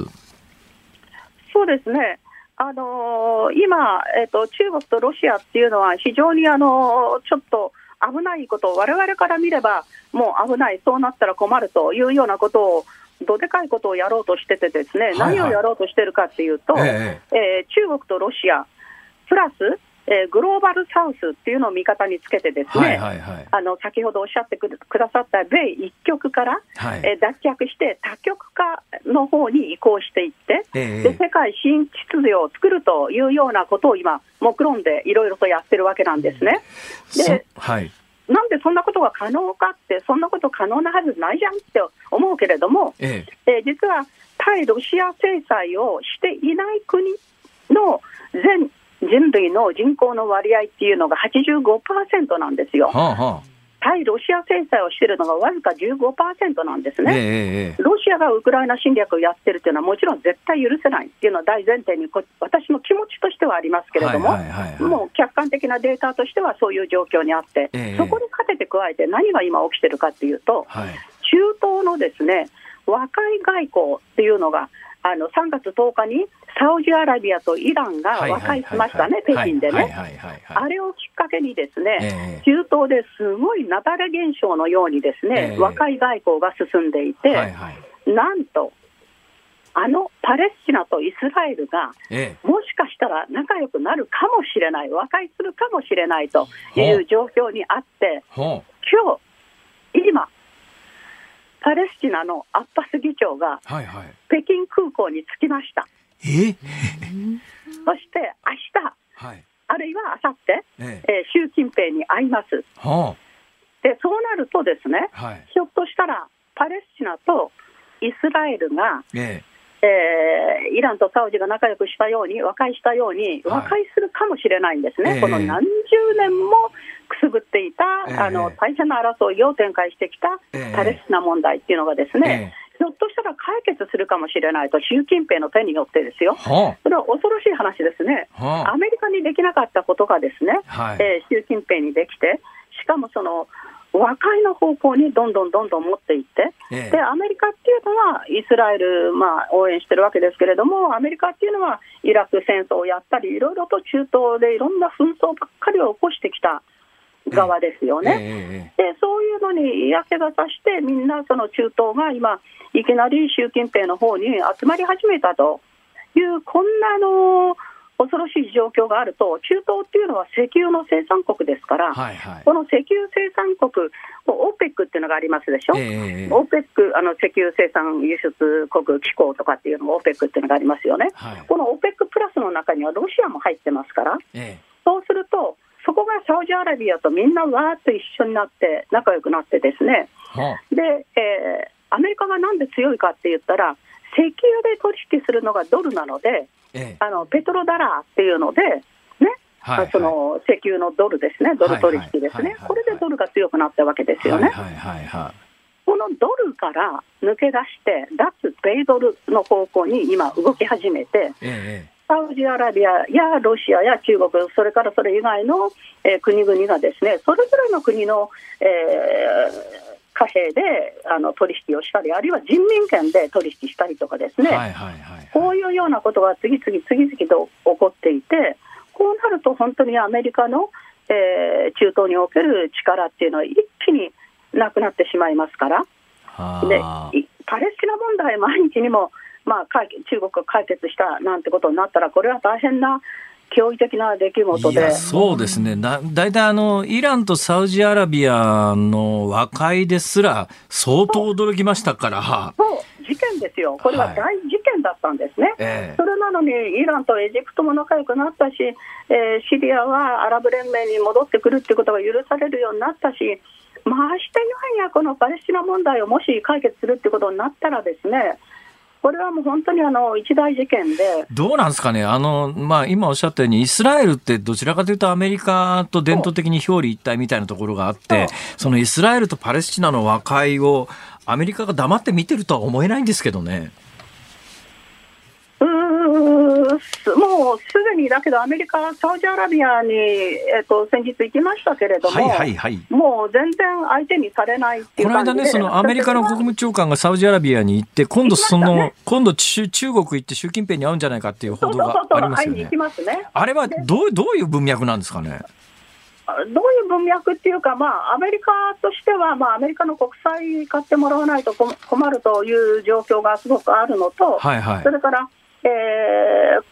そうですね。あのー、今、えーと、中国とロシアっていうのは非常に、あのー、ちょっと危ないことを我々から見ればもう危ない、そうなったら困るというようなことをどでかいことをやろうとしてて、ですね、はいはい、何をやろうとしてるかっていうと、ええ。えー、中国とロシア、プラス、えー、グローバルサウスっていうのを味方につけて、ですね、はいはいはい、あの先ほどおっしゃってくださった米一極から、はい、えー、脱却して、多極化の方に移行していって、えで世界新秩序を作るというようなことを今、目論んでいろいろとやってるわけなんですね。ではい。なんでそんなことが可能かって、そんなこと可能なはずないじゃんって思うけれども、ええ。えー、実は対ロシア制裁をしていない国の全人類の人口の割合っていうのが85%なんですよ。はあはあ。対ロシア制裁をしているのがわずか15%なんですね、えー、ロシアがウクライナ侵略をやってるというのは、もちろん絶対許せないっていうのは大前提に私の気持ちとしてはありますけれども、もう客観的なデータとしてはそういう状況にあって、えー、そこに勝てて加えて、何が今起きてるかっていうと、はい、中東のですね和解外交っていうのが、あの3月10日にサウジアラビアとイランが和解しましたね、北京でね。あれをきっかけにですね、中東ですごい雪崩現象のようにですね、和解外交が進んでいて、なんと、あのパレスチナとイスラエルが、もしかしたら仲良くなるかもしれない、和解するかもしれないという状況にあって、今日今、パレスチナのアッバス議長が、北京空港に着きました。え？そして明日、はい、あるいはあさって、え。え習近平に会います。はあ、でそうなるとですね、はい、ひょっとしたらパレスチナとイスラエルが、えええー、イランとサウジが仲良くしたように、和解したように、和解するかもしれないんですね、はい、この何十年もくすぶっていた、えー、あの大変な争いを展開してきたパレスチナ問題っていうのがですね、えー、ひょっとしたら解決するかもしれないと、習近平の手によってですよ、はあ、それは恐ろしい話ですね、はあ、アメリカにできなかったことがですね、はい、えー、習近平にできて、しかもその和解の方向にどんどんどんどん持っていって、ええ、でアメリカっていうのはイスラエル、まあ、応援してるわけですけれども、アメリカっていうのはイラク戦争をやったり、いろいろと中東でいろんな紛争ばっかりを起こしてきた側ですよね。え、でそういうのに嫌気がさして、みんなその中東が今、いきなり習近平の方に集まり始めたという、こんなの恐ろしい状況があると、中東っていうのは石油の生産国ですから、はいはい、この石油生産国、OPEC っていうのがありますでしょ、えー、OPEC、あの石油生産輸出国機構とかっていうのも OPEC っていうのがありますよね、はい、この OPEC プラスの中にはロシアも入ってますから、えー、そうすると、そこがサウジアラビアとみんなわーっと一緒になって、仲良くなってですね、はあ、で、えー、アメリカがなんで強いかって言ったら、石油で取引するのがドルなので、ええ、あのペトロダラーっていうので、ね、はいはい、その石油のドルですね、ドル取引ですね、これでドルが強くなったわけですよね。このドルから抜け出して、脱米ドルの方向に今、動き始めて、え、サウジアラビアやロシアや中国、それからそれ以外の、えー、国々がですね、それぞれの国の、えー貨幣であの取引をしたり、あるいは人民権で取引したりとかですね、はいはいはいはい、こういうようなことが次々、次々と起こっていて、こうなると本当にアメリカの、えー、中東における力っていうのは一気になくなってしまいますから、でパレスチナ問題、毎日にも、まあ、中国が解決したなんてことになったら、これは大変な驚異的な出来事で。そうですね。だ、だいたいあの、イランとサウジアラビアの和解ですら相当驚きましたから。そう、事件ですよ。これは大事件だったんですね。はいそれなのに、イランとエジプトも仲良くなったし、えー、シリアはアラブ連盟に戻ってくるっていうことが許されるようになったし、ましてややこのパレスチナ問題をもし解決するってことになったらですね、これはもう本当にあの一大事件で。どうなんですかね、あのまあ、今おっしゃったように、イスラエルってどちらかというと、アメリカと伝統的に表裏一体みたいなところがあって、そのイスラエルとパレスチナの和解を、アメリカが黙って見てるとは思えないんですけどね。もうすでにだけど、アメリカ、サウジアラビアに、えーと、先日行きましたけれども、はいはいはい、もう全然相手にされないっていうこの間ね、そのアメリカの国務長官がサウジアラビアに行って、今度その、ね、今度中国行って習近平に会うんじゃないかっていう報道がありますよね。あれはどうどういう文脈なんですかね？どういう文脈っていうか、まあ、アメリカとしては、まあ、アメリカの国債買ってもらわないと困るという状況がすごくあるのと、はいはい、それから、えー、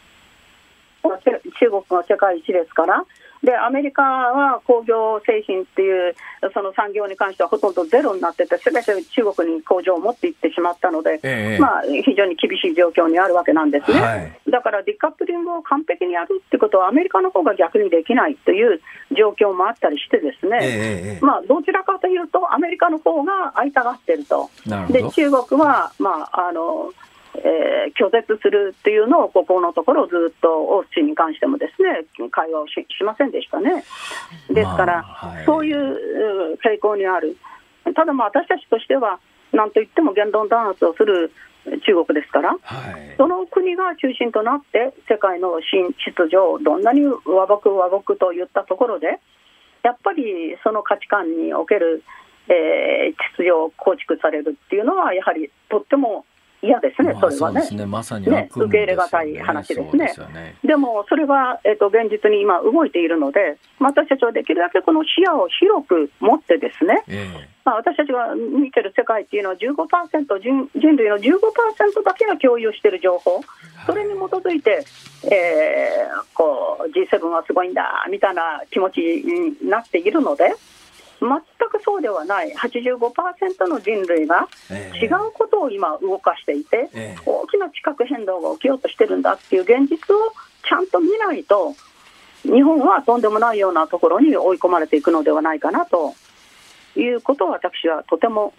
中国が世界一ですから、でアメリカは工業製品っていうその産業に関してはほとんどゼロになってて、すべて中国に工場を持っていってしまったので、えまあ、非常に厳しい状況にあるわけなんですね、はい、だからディカップリングを完璧にやるってことは、アメリカの方が逆にできないという状況もあったりして、ですね、えまあ、どちらかというと、アメリカの方が会いたがってると。で中国は、まああのえー、拒絶するっていうのを、ここのところ、ずっとオースチンに関してもですね会話をししませんでしたね。ですから、まあはい、そういう傾向にある、ただ、私たちとしては、なんといっても言論弾圧をする中国ですから、はい、その国が中心となって、世界の新秩序をどんなに和睦和睦といったところで、やっぱりその価値観における、えー、秩序を構築されるっていうのは、やはりとっても嫌ですね、それはね。ね。まさに、ね、受け入れがたい話ですね。でね。でも、それは、えーと、現実に今、動いているので、私たちはできるだけこの視野を広く持ってですね、えー、まあ、私たちが見てる世界っていうのは15%人、人類の15%だけが共有している情報、それに基づいて、えー、こう G7 はすごいんだみたいな気持ちになっているので、全くそうではない、85%の人類が違うことを今、動かしていて、えー、大きな地殻変動が起きようとしてるんだっていう現実をちゃんと見ないと、日本はとんでもないようなところに追い込まれていくのではないかなということを私はとても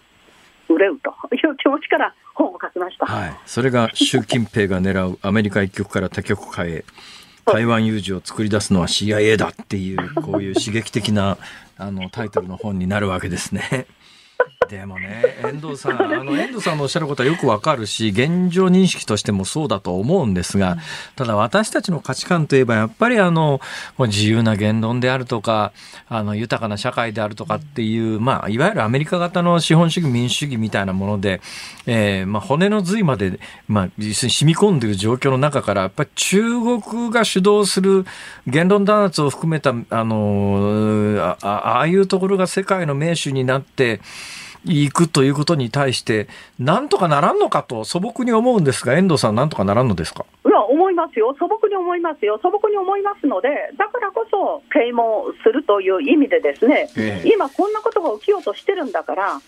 憂うという気持ちから本を書きました、はい、それが習近平が狙うアメリカ一極から多極化へ台湾有事を作り出すのは CIA だっていうこういう刺激的なあのタイトルの本になるわけですね。でもね、遠藤さん、あの、遠藤さんのおっしゃることはよくわかるし、現状認識としてもそうだと思うんですが、ただ私たちの価値観といえば、やっぱりあの、自由な言論であるとか、あの、豊かな社会であるとかっていう、まあ、いわゆるアメリカ型の資本主義、民主主義みたいなもので、えー、まあ、骨の髄まで、まあ、実に染み込んでいる状況の中から、やっぱり中国が主導する言論弾圧を含めた、あの、あああいうところが世界の名手になって、行くということに対して、なんとかならんのかと素朴に思うんですが、遠藤さん、なんとかならんのですか？いや、思いますよ、素朴に思いますよ、素朴に思いますので、だからこそ、啓蒙するという意味で、ですね、ええ、今、こんなことが起きようとしてるんだから、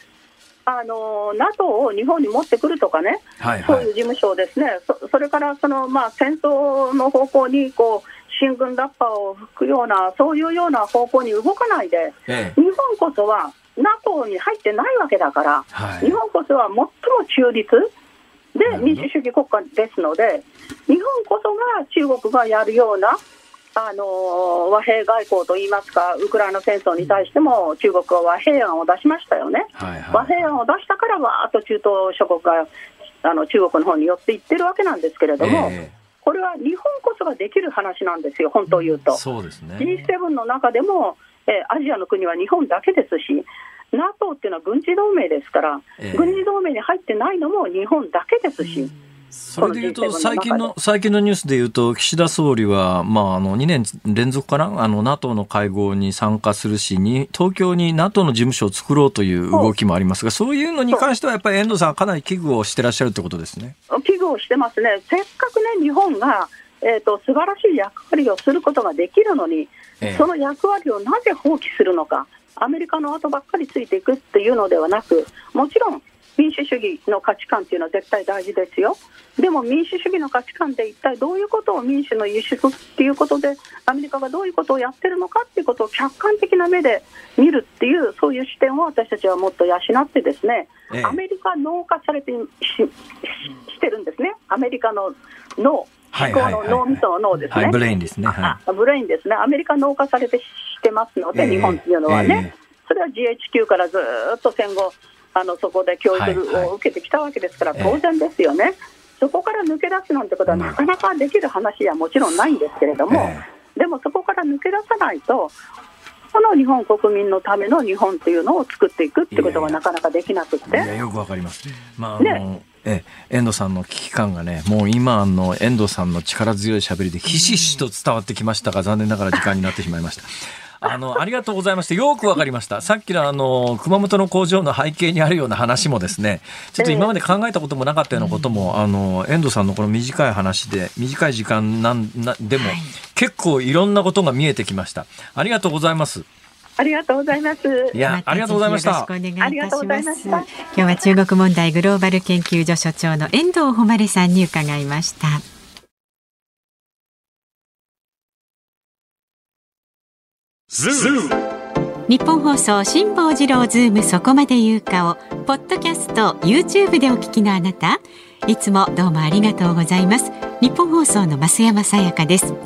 あの NATO を日本に持ってくるとかね、はいはい、そういう事務所をですね、そそれからその、まあ、戦争の方向にこう進軍脱破を吹くような、そういうような方向に動かないで、ええ、日本こそは NATO に入ってないわけだから、はい、日本こそは最も中立。で民主主義国家ですので、日本こそが中国がやるようなあの和平外交といいますか、ウクライナ戦争に対しても中国は和平案を出しましたよね、はいはい、和平案を出したから、わーっと中東諸国があの中国の方に寄っていってるわけなんですけれども、えー、これは日本こそができる話なんですよ、本当を言うと。そうですね、G7 の中でもえー、アジアの国は日本だけですし、NATO っていうのは軍事同盟ですから、えー、軍事同盟に入ってないのも日本だけですし。それでいうと、最近の、最近のニュースでいうと、岸田総理は、まあ、あの、2年連続かな？あの、NATO の会合に参加するし、に、東京に NATO の事務所を作ろうという動きもありますが、そういうのに関しては、やっぱり遠藤さん、かなり危惧をしてらっしゃるってことですね。危惧をしてますね。せっかくね、日本が、えっ、ー、と、素晴らしい役割をすることができるのに、えその役割をなぜ放棄するのか、アメリカの後ばっかりついていくっていうのではなく、もちろん民主主義の価値観っていうのは絶対大事ですよ。でも民主主義の価値観で一体どういうことを民主の輸出っていうことでアメリカがどういうことをやってるのかっていうことを客観的な目で見るっていうそういう視点を私たちはもっと養ってですね、ええ、アメリカ脳化されてししてるんですね。アメリカの脳思考の脳みその脳ですね、ブレインですね、はい、ブレインですね。アメリカ脳化されてしてますので、え、日本っていうのはね、それは GHQ からずっと戦後あのそこで教育を受けてきたわけですから、当然ですよね。そこから抜け出すなんてことはなかなかできる話はもちろんないんですけれども、でもそこから抜け出さないと、この日本国民のための日本っていうのを作っていくってことがなかなかできなくて。いやよくわかります。まあ、ね、え遠藤さんの危機感がね、もう今の遠藤さんの力強いしゃべりでひしひしと伝わってきましたが、残念ながら時間になってしまいました。あの、ありがとうございました。よくわかりました。さっきのあの、熊本の工場の背景にあるような話もですね、ちょっと今まで考えたこともなかったようなことも、あの、遠藤さんのこの短い話で、短い時間なんなでも、結構いろんなことが見えてきました。ありがとうございます。ありがとうございます。いや、ありがとうございました。よろしくお願いいたします。今日は中国問題グローバル研究所所長の遠藤誉さんに伺いました。日本放送辛坊治郎ズームそこまで言うかをポッドキャスト YouTube でお聞きのあなたいつもどうもありがとうございます日本放送の増山さやかです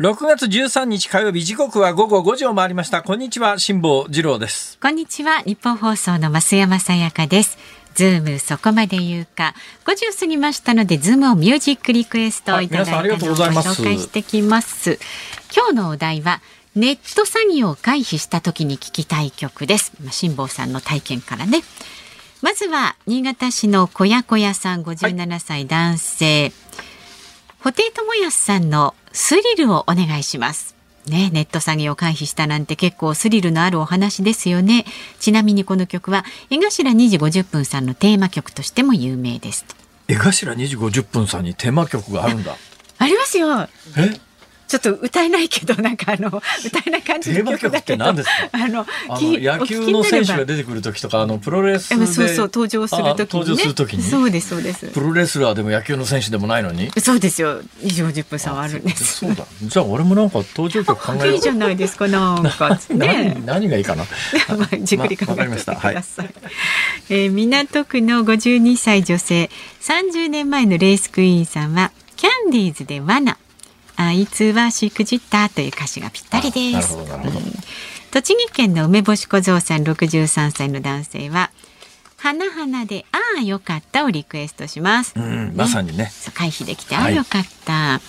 6月13日火曜日時刻は午後5時を回りました。こんにちは辛坊治郎です。こんにちは日本放送の増山さやかです。ズームそこまで言うか。5時を過ぎましたのでズームをミュージックリクエストをいただいたのをご紹介してきます。今日のお題はネット詐欺を回避した時に聞きたい曲です。まあ、辛坊さんの体験からね。まずは新潟市の小屋小屋さん57歳男性、布袋寅泰さんのスリルをお願いします。ね、ネット詐欺を回避したなんて結構スリルのあるお話ですよね。ちなみにこの曲は江頭2時50分さんのテーマ曲としても有名です江頭2時50分さんにテーマ曲があるんだ。ありますよ。え？ちょっと歌えないけどなんかあの 歌えない感じの曲って何ですか？あの野球の選手が出てくる時とかあのプロレスでそうそう登場する時に、ね、登場する時に？そうですそうです。プロレスラーでも野球の選手でもないのに？そうですよ。二十十分差はあるんです。そうだ。じゃあ俺もなんか登場曲考えいいじゃないですかなんか。ね何がいいかな？まあ、じっくり考えてください、まはい、えー、港区の五十二歳女性。三十年前のレースクイーンさんはキャンディーズで罠あいつはしくじったという歌詞がぴったりです。栃木県の梅干し小僧さん63歳の男性は花々でああよかったをリクエストします。うん、まさにね。回避できてああよかった、は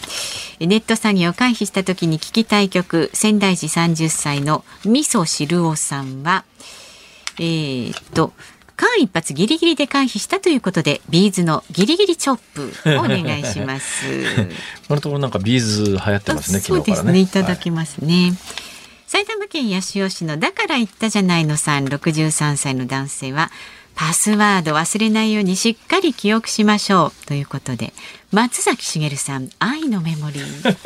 い、ネット詐欺を回避した時に聞きたい曲仙台市30歳の味噌汁おさんはえー、っと間一髪ギリギリで回避したということで B'z のギリギリチョップを お願いします。このところなんか B'z 流行ってますねそうですね、ね、い。ただきますね、はい、埼玉県八潮市のだから言ったじゃないのさん63歳の男性はパスワード忘れないようにしっかり記憶しましょうということで松崎しげるさん愛のメモリー。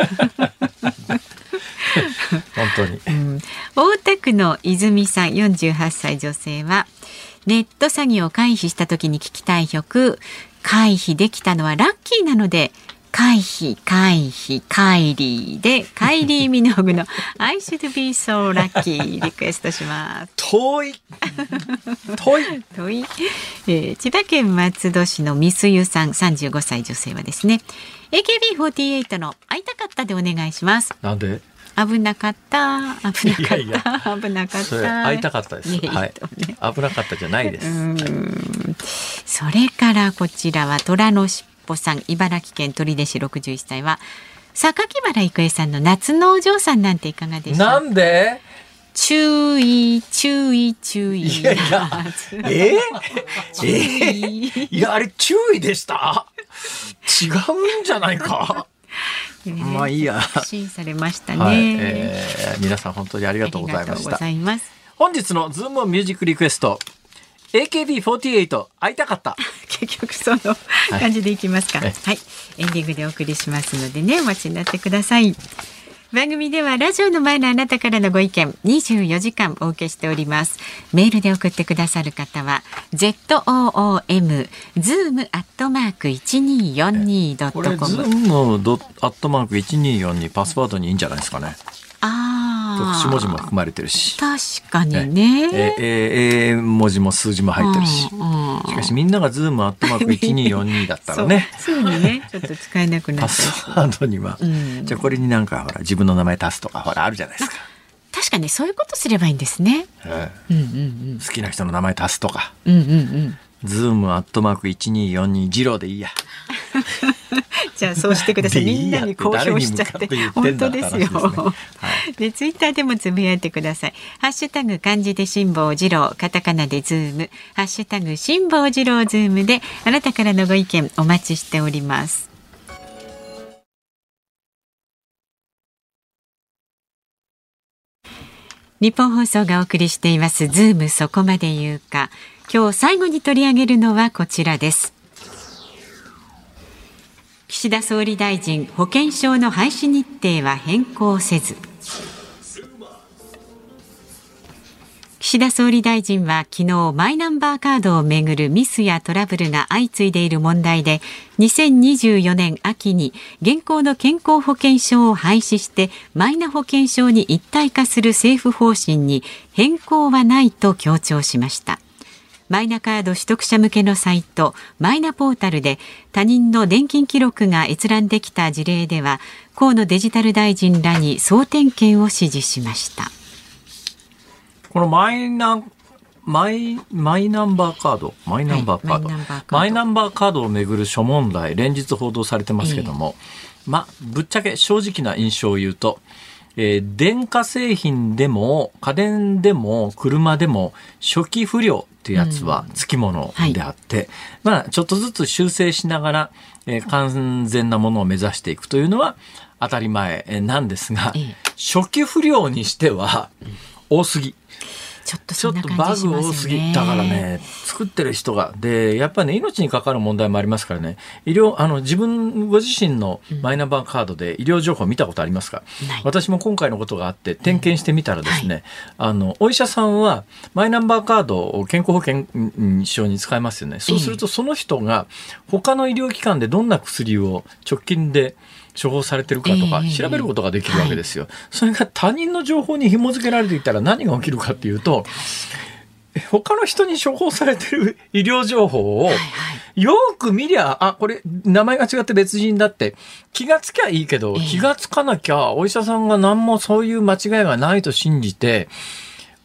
本当に、うん、大田区の泉さん48歳女性はネット詐欺を回避した時に聞きたい曲。回避できたのはラッキーなので回避回避カイリーでカイリーミノグの I should be so lucky リクエストします。遠い。遠い。遠い、えー、千葉県松戸市のみすゆさん35歳女性はですね AKB48 の会いたかったでお願いします。なんで？危なかった。危なかった。危なかった。会いたかったです、はい、危なかったじゃないです、それからこちらは虎のしっぽさん茨城県取手市61歳は榊原郁恵さんの夏のお嬢さんなんていかがでしなんで？注意注意注意。いやいや。え？ー、え？ー、いやあれ注意でした？違うんじゃないかまあいいや。審されましたね、はい、えー、皆さん本当にありがとうございました。本日のズームミュージックリクエスト。AKB48 会いたかった。結局その感じでいきますか、はい、はい、エンディングでお送りしますのでねお待ちになってください番組ではラジオの前のあなたからのご意見24時間お受けしております。メールで送ってくださる方は zoom zoom アットマーク 1242.com これ zoom ドアットマーク1242パスワードにいいんじゃないですかね。ああ。文字も含まれてるし。確かにね。え、え、え、文字も数字も入ってるし。しかしみんながズームアットマーク一二四二だったらね。すぐにね、ちょっと使えなくなっパスワードには。じゃあこれになんかほら自分の名前足すとかほらあるじゃないですか。確かにそういうことすればいいんですね。うんうんうん、好きな人の名前足すとか。うんうんうん。ズームアットマーク一二四二ジローでいいや。じゃあそうしてください。みんなに公表しちゃって。本当ですよ。はい、でツイッターでもつぶやいてください。ハッシュタグ漢字で辛坊治郎、カタカナでズーム、ハッシュタグ辛坊治郎ズームであなたからのご意見お待ちしております。日本放送がお送りしていますズームそこまで言うか。今日最後に取り上げるのはこちらです。岸田総理大臣保険証の廃止日程は変更せず。岸田総理大臣は昨日マイナンバーカードをめぐるミスやトラブルが相次いでいる問題で2024年秋に現行の健康保険証を廃止してマイナ保険証に一体化する政府方針に変更はないと強調しました。マイナカード取得者向けのサイトマイナポータルで他人の年金記録が閲覧できた事例では河野デジタル大臣らに総点検を指示しました。このマイナマイマイナンバーカードマイナンバーカード、はい、マイナンバーカード。をめぐる諸問題連日報道されてますけども、えー、まあぶっちゃけ正直な印象を言うとえー、電化製品でも、家電でも、車でも、初期不良ってやつはつきものであって、うんはい、まあ、ちょっとずつ修正しながら、えー、完全なものを目指していくというのは当たり前なんですが、ええ、初期不良にしては多すぎ。ちょっとちょっとバグ多すぎ。だからね作ってる人が。でやっぱりね命に関わる問題もありますからね。医療あの自分ご自身のマイナンバーカードで医療情報見たことありますか、うん、私も今回のことがあって点検してみたらですね、うん。はい、あのお医者さんはマイナンバーカードを健康保険証に使えますよね。そうするとその人が他の医療機関でどんな薬を直近で処方されてるかとか調べることができるわけですよ。それが他人の情報に紐付けられていたら何が起きるかっていうと、他の人に処方されてる医療情報をよく見りゃ、あ、これ名前が違って別人だって気がつきゃいいけど、気がつかなきゃお医者さんが何もそういう間違いがないと信じて、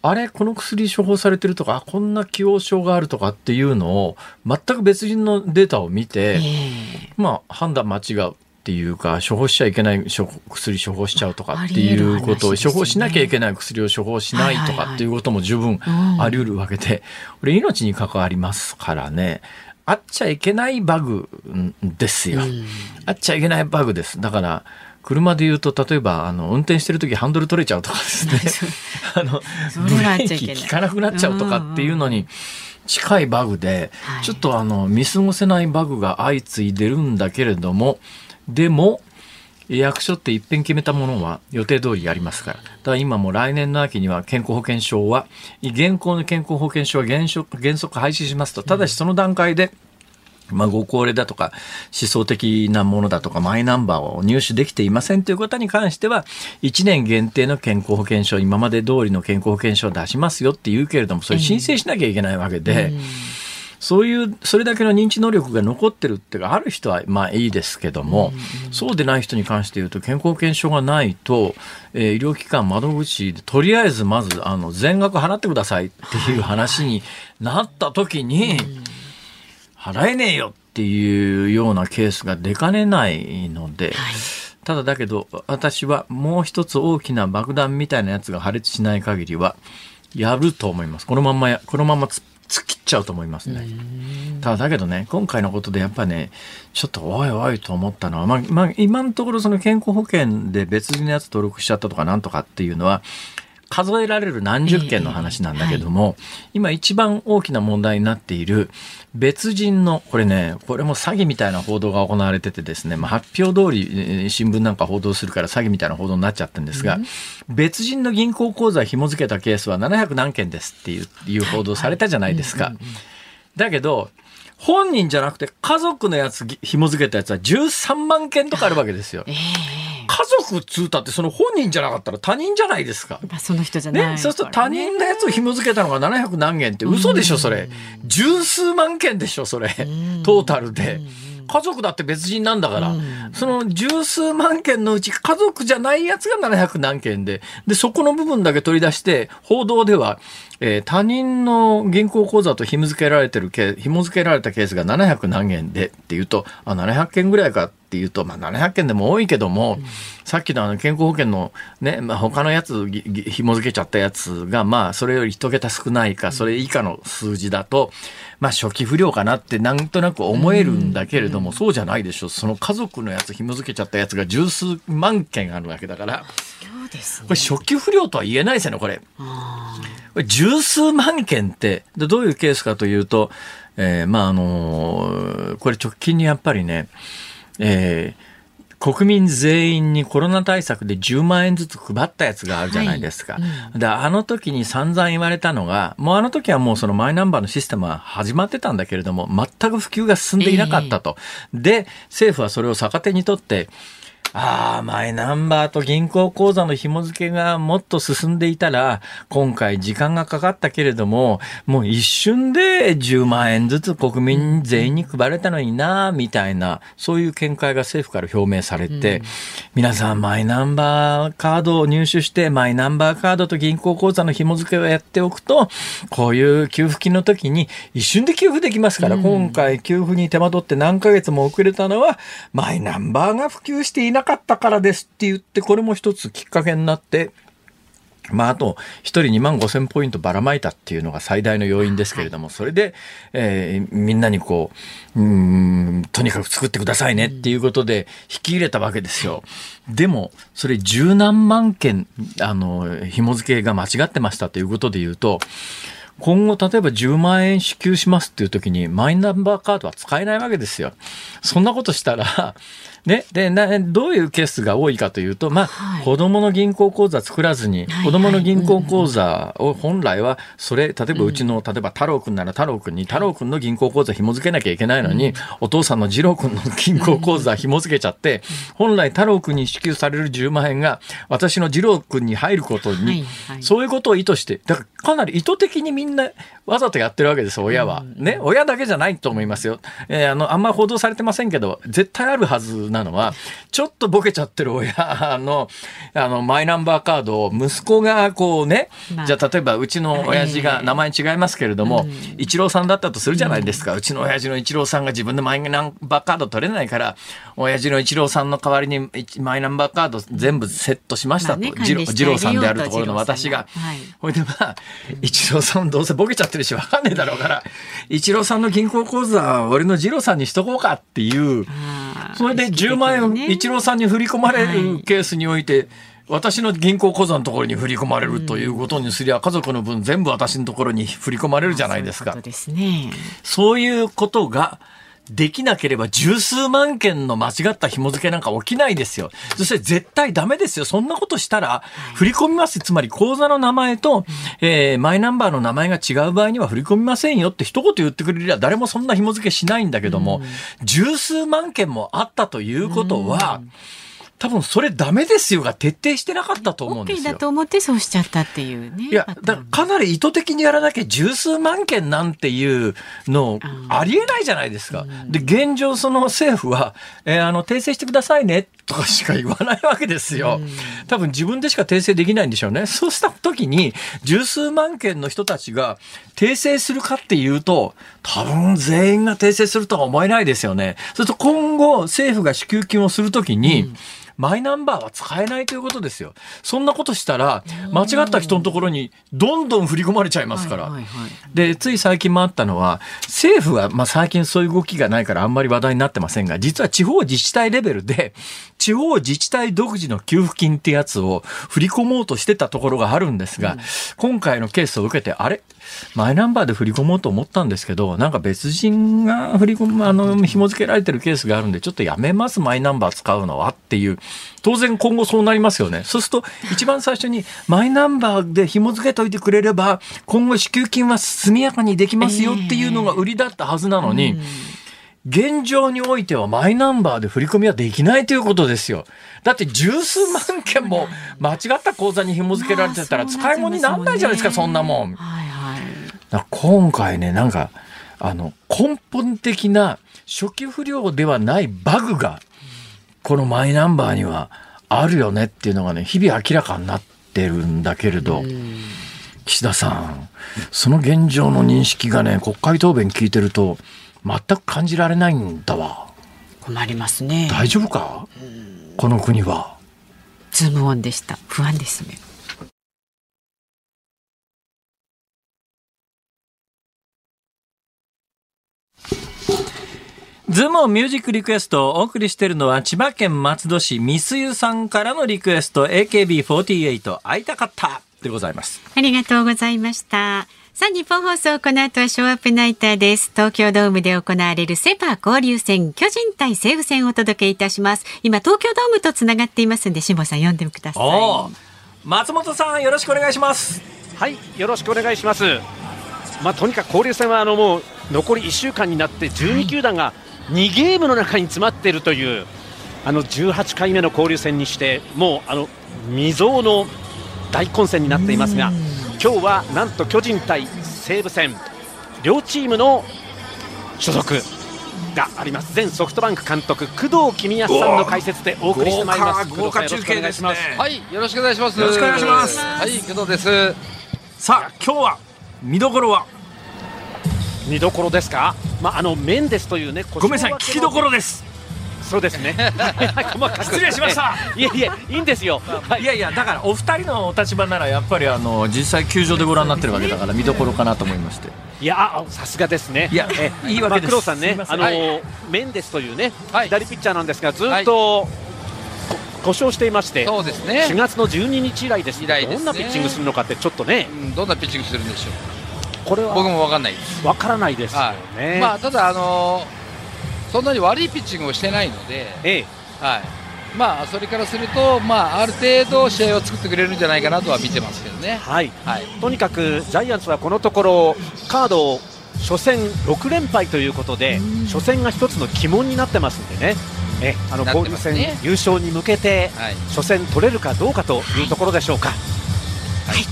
あれこの薬処方されてるとか、こんな既往症があるとかっていうのを全く別人のデータを見て、まあ判断間違う。っていうか処方しちゃいけない薬処方しちゃうとかっていうことを、ね、処方しなきゃいけない薬を処方しないとかっていうことも十分あり得るわけで、これ命に関わりますからね。あっちゃいけないバグですよ。あっちゃいけないバグです。だから車で言うと例えばあの運転してる時ハンドル取れちゃうとかですね。あのブレーキ効かなくなっちゃうとかっていうのに近いバグで、ちょっとあの見過ごせないバグが相次いでるんだけれどもでも、役所って一遍決めたものは予定通りやりますから。だから今も来年の秋には健康保険証は、現行の健康保険証は原則原則廃止しますと、ただしその段階で、まあ、ご高齢だとか、思想的なものだとか、マイナンバーを入手できていませんということに関しては、1年限定の健康保険証、今まで通りの健康保険証を出しますよって言うけれども、それ申請しなきゃいけないわけで、うんそういう、それだけの認知能力が残ってるっていうか、ある人はまあいいですけども、うんうん、そうでない人に関して言うと、健康保険証がないと、えー、医療機関窓口で、とりあえずまず、あの、全額払ってくださいっていう話になった時に、払えねえよっていうようなケースが出かねないので、はいただだけど、私はもう一つ大きな爆弾みたいなやつが破裂しない限りは、やると思います。このまんま、このまま突っ突っ切っちゃうと思いますね。ただだけどね、今回のことでやっぱね、ちょっとおいおいと思ったのは、まあ、まあ、今のところその健康保険で別人のやつ登録しちゃったとかなんとかっていうのは、数えられる何十件の話なんだけども、えーはい、今一番大きな問題になっている別人の、これね、これも詐欺みたいな報道が行われててですね、まあ、発表通り新聞なんか報道するから詐欺みたいな報道になっちゃってるんですが、うん、別人の銀行口座紐付けたケースは700何件ですっていういう報道されたじゃないですか。だけど、本人じゃなくて家族のやつ紐付けたやつは13万件とかあるわけですよ。えー家族っつうたってその本人じゃなかったら他人じゃないですか。その人じゃない、ね、そうすると他人のやつを紐付けたのが700何件って嘘でしょそれ。十数万件でしょそれ。トータルで。家族だって別人なんだから、うん、その十数万件のうち家族じゃないやつが700何件で、で、そこの部分だけ取り出して、報道では、えー、他人の銀行口座と紐付けられてるケ紐付けられたケースが700何件でっていうと、あ、700件ぐらいかっていうと、まあ、700件でも多いけども、うん、さっきのあの健康保険のね、まあ、他のやつ紐付けちゃったやつが、まあ、それより一桁少ないか、それ以下の数字だと、まあ、初期不良かなってなんとなく思えるんだけれども、そうじゃないでしょ。その家族のやつ紐付けちゃったやつが十数万件あるわけだから。ね、これ初期不良とは言えないですよね、これ。これ十数万件ってで、どういうケースかというと、えー、まあ、あのー、これ直近にやっぱりね、えー国民全員にコロナ対策で10万円ずつ配ったやつがあるじゃないですか。はいうん、で、あの時に散々言われたのが、もうあの時はもうそのマイナンバーのシステムは始まってたんだけれども、全く普及が進んでいなかったと。えー、で、政府はそれを逆手にとって、ああ、マイナンバーと銀行口座の紐付けがもっと進んでいたら、今回時間がかかったけれども、もう一瞬で10万円ずつ国民全員に配れたのにな、みたいな、そういう見解が政府から表明されて、うん、皆さんマイナンバーカードを入手して、マイナンバーカードと銀行口座の紐付けをやっておくと、こういう給付金の時に一瞬で給付できますから、うん、今回給付に手間取って何ヶ月も遅れたのは、マイナンバーが普及していななかったからですって言って、これも一つきっかけになって、まあ、あと、一人2万5千ポイントばらまいたっていうのが最大の要因ですけれども、それで、えー、みんなにこう、うん、とにかく作ってくださいねっていうことで引き入れたわけですよ。でも、それ十何万件、あの、紐付けが間違ってましたということで言うと、今後、例えば10万円支給しますっていう時に、マイナンバーカードは使えないわけですよ。そんなことしたら、ね、でなどういうケースが多いかというと、まあ、はい、子供の銀行口座作らずに、子供の銀行口座を本来は、それ、例えばうちの、例えば太郎くんなら太郎くんに、太郎くんの銀行口座紐付けなきゃいけないのに、お父さんの次郎くんの銀行口座紐付けちゃって、本来太郎くんに支給される10万円が、私の次郎くんに入ることに、そういうことを意図して、だからかなり意図的にみんなわざとやってるわけです、親は。ね、親だけじゃないと思いますよ。えー、あの、あんま報道されてませんけど、絶対あるはずなのは、ちょっとボケちゃってる親 の、あの、マイナンバーカードを息子がこうね、じゃあ例えばうちの親父が名前違いますけれども、イチローさんだったとするじゃないですか。うちの親父のイチローさんが自分でマイナンバーカード取れないから、親父のイチローさんの代わりにマイナンバーカード全部セットしましたと。次郎さんであるところの私が。ほいでまあ、イチローさんどうせボケちゃってるし分かんねえだろうから、イチローさんの銀行口座は俺の次郎さんにしとこうかっていう、それで10万円イチローさんに振り込まれるケースにおい。て、私の銀行口座のところに振り込まれるということにすりゃ、家族の分全部私のところに振り込まれるじゃないですか。そうですね。そういうことが、できなければ十数万件の間違った紐付けなんか起きないですよ。そして絶対ダメですよ。そんなことしたら、振り込みます。つまり口座の名前と、えー、マイナンバーの名前が違う場合には振り込みませんよって一言言ってくれりゃ誰もそんな紐付けしないんだけども、十数万件もあったということは、多分それダメですよが徹底してなかったと思うんですよ。だと思ってそうしちゃったっていうね。いや、だかなり意図的にやらなきゃ十数万件なんていうのありえないじゃないですか。で、現状その政府は、えー、あの、訂正してくださいねとかしか言わないわけですよ。多分自分でしか訂正できないんでしょうね。そうした時に十数万件の人たちが訂正するかっていうと、多分全員が訂正するとは思えないですよね。それと今後政府が支給金をするときに、うんマイナンバーは使えないということですよ。そんなことしたら、間違った人のところにどんどん振り込まれちゃいますから。で、つい最近もあったのは、政府は、まあ最近そういう動きがないからあんまり話題になってませんが、実は地方自治体レベルで、地方自治体独自の給付金ってやつを振り込もうとしてたところがあるんですが、うん、今回のケースを受けて、あれ？マイナンバーで振り込もうと思ったんですけど、なんか別人が振り込む、あの、紐付けられてるケースがあるんで、ちょっとやめます、マイナンバー使うのはっていう、当然今後そうなりますよね。そうすると、一番最初にマイナンバーで紐付けといてくれれば、今後支給金は速やかにできますよっていうのが売りだったはずなのに、えー現状においてはマイナンバーで振り込みはできないということですよ。だって十数万件も間違った口座に紐付けられてたら使い物にならないじゃないですか、そんなもん。はいはい、今回ね、なんか、あの、根本的な初期不良ではないバグが、このマイナンバーにはあるよねっていうのがね、日々明らかになってるんだけれど、岸田さん、その現状の認識がね、国会答弁聞いてると、全く感じられないんだわ。困りますね。大丈夫か？この国は。ズームオンでした。不安ですね。ズームオンミュージックリクエストをお送りしているのは千葉県松戸市ミスユさんからのリクエスト AKB48 会いたかったでございます。ありがとうございましたさあ、日本放送、この後はショーアップナイターです。東京ドームで行われるセパ交流戦、巨人対西武戦をお届けいたします。今、東京ドームとつながっていますんで、辛坊さん読んでください。松本さん、よろしくお願いします。はい、よろしくお願いします。まあ、とにかく交流戦は、あの、もう、残り1週間になって、12球団が2ゲームの中に詰まっているという、あの、18回目の交流戦にして、もう、あの、未曾有の大混戦になっていますが、今日はなんと巨人対西武戦。両チームの所属があります。前ソフトバンク監督工藤公康さんの解説でお送りしてまいります。豪華中継ですね。はいよろしくお願いします。よろしくお願いします。はい工藤です。さあ今日は見どころは？見どころですか？まああのメンデスというねごめんなさい聞きどころですそうですね。失礼しました。いやいや、いいんですよ。いやいや、だからお二人のお立場なら、やっぱりあの実際球場でご覧になってるわけだから、見どころかなと思いまして。いや、さすがですね。いや、えいいわけです。まあ、さんね、あの、はい、メンデスというね、はい、左ピッチャーなんですが、ずっと、はい故障していまして、そうですね。4月の12日以来です。以来どんなピッチングするのかってちょっとね、うん、どんなピッチングするんでしょう。これは僕もわかんないです。わからないですよね。はい、まあただあのー、そんなに悪いピッチングをしてないので、ええ、はい。まあそれからするとまあある程度試合を作ってくれるんじゃないかなとは見てますけどね。はい。はい。とにかくジャイアンツはこのところカード初戦6連敗ということで、初戦が一つの鬼門になってますんでね。えあの交流戦、ね、優勝に向けて、はい、初戦取れるかどうかというところでしょうか。はい。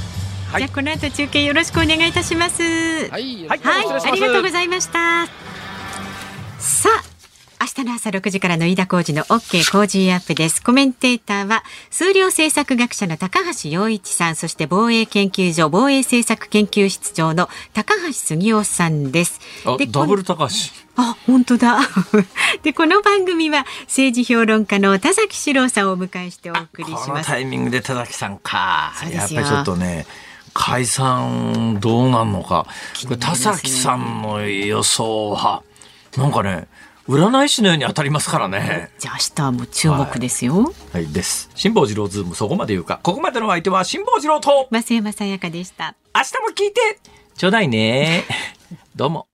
はい、じゃあこの後中継よろしくお願いいたします。はい、はい、ありがとうございました。さあ。明日の朝6時からの飯田浩二の OK 工事アップです。コメンテーターは数量政策学者の高橋洋一さん、そして防衛研究所防衛政策研究室長の高橋杉雄さんです。でダブル高橋。あ、本当だ。で、この番組は政治評論家の田崎史郎さんをお迎えしてお送りします。このタイミングで田崎さんか。やっぱりちょっとね。解散どうなんのか。田崎さんの予想は、なんかね、占い師のように当たりますからね。じゃあ明日も注目ですよ。はい、はい、です。辛坊治郎ズームそこまで言うか。ここまでの相手は辛坊治郎と増山さやかでした。明日も聞いてちょうだいね。どうも。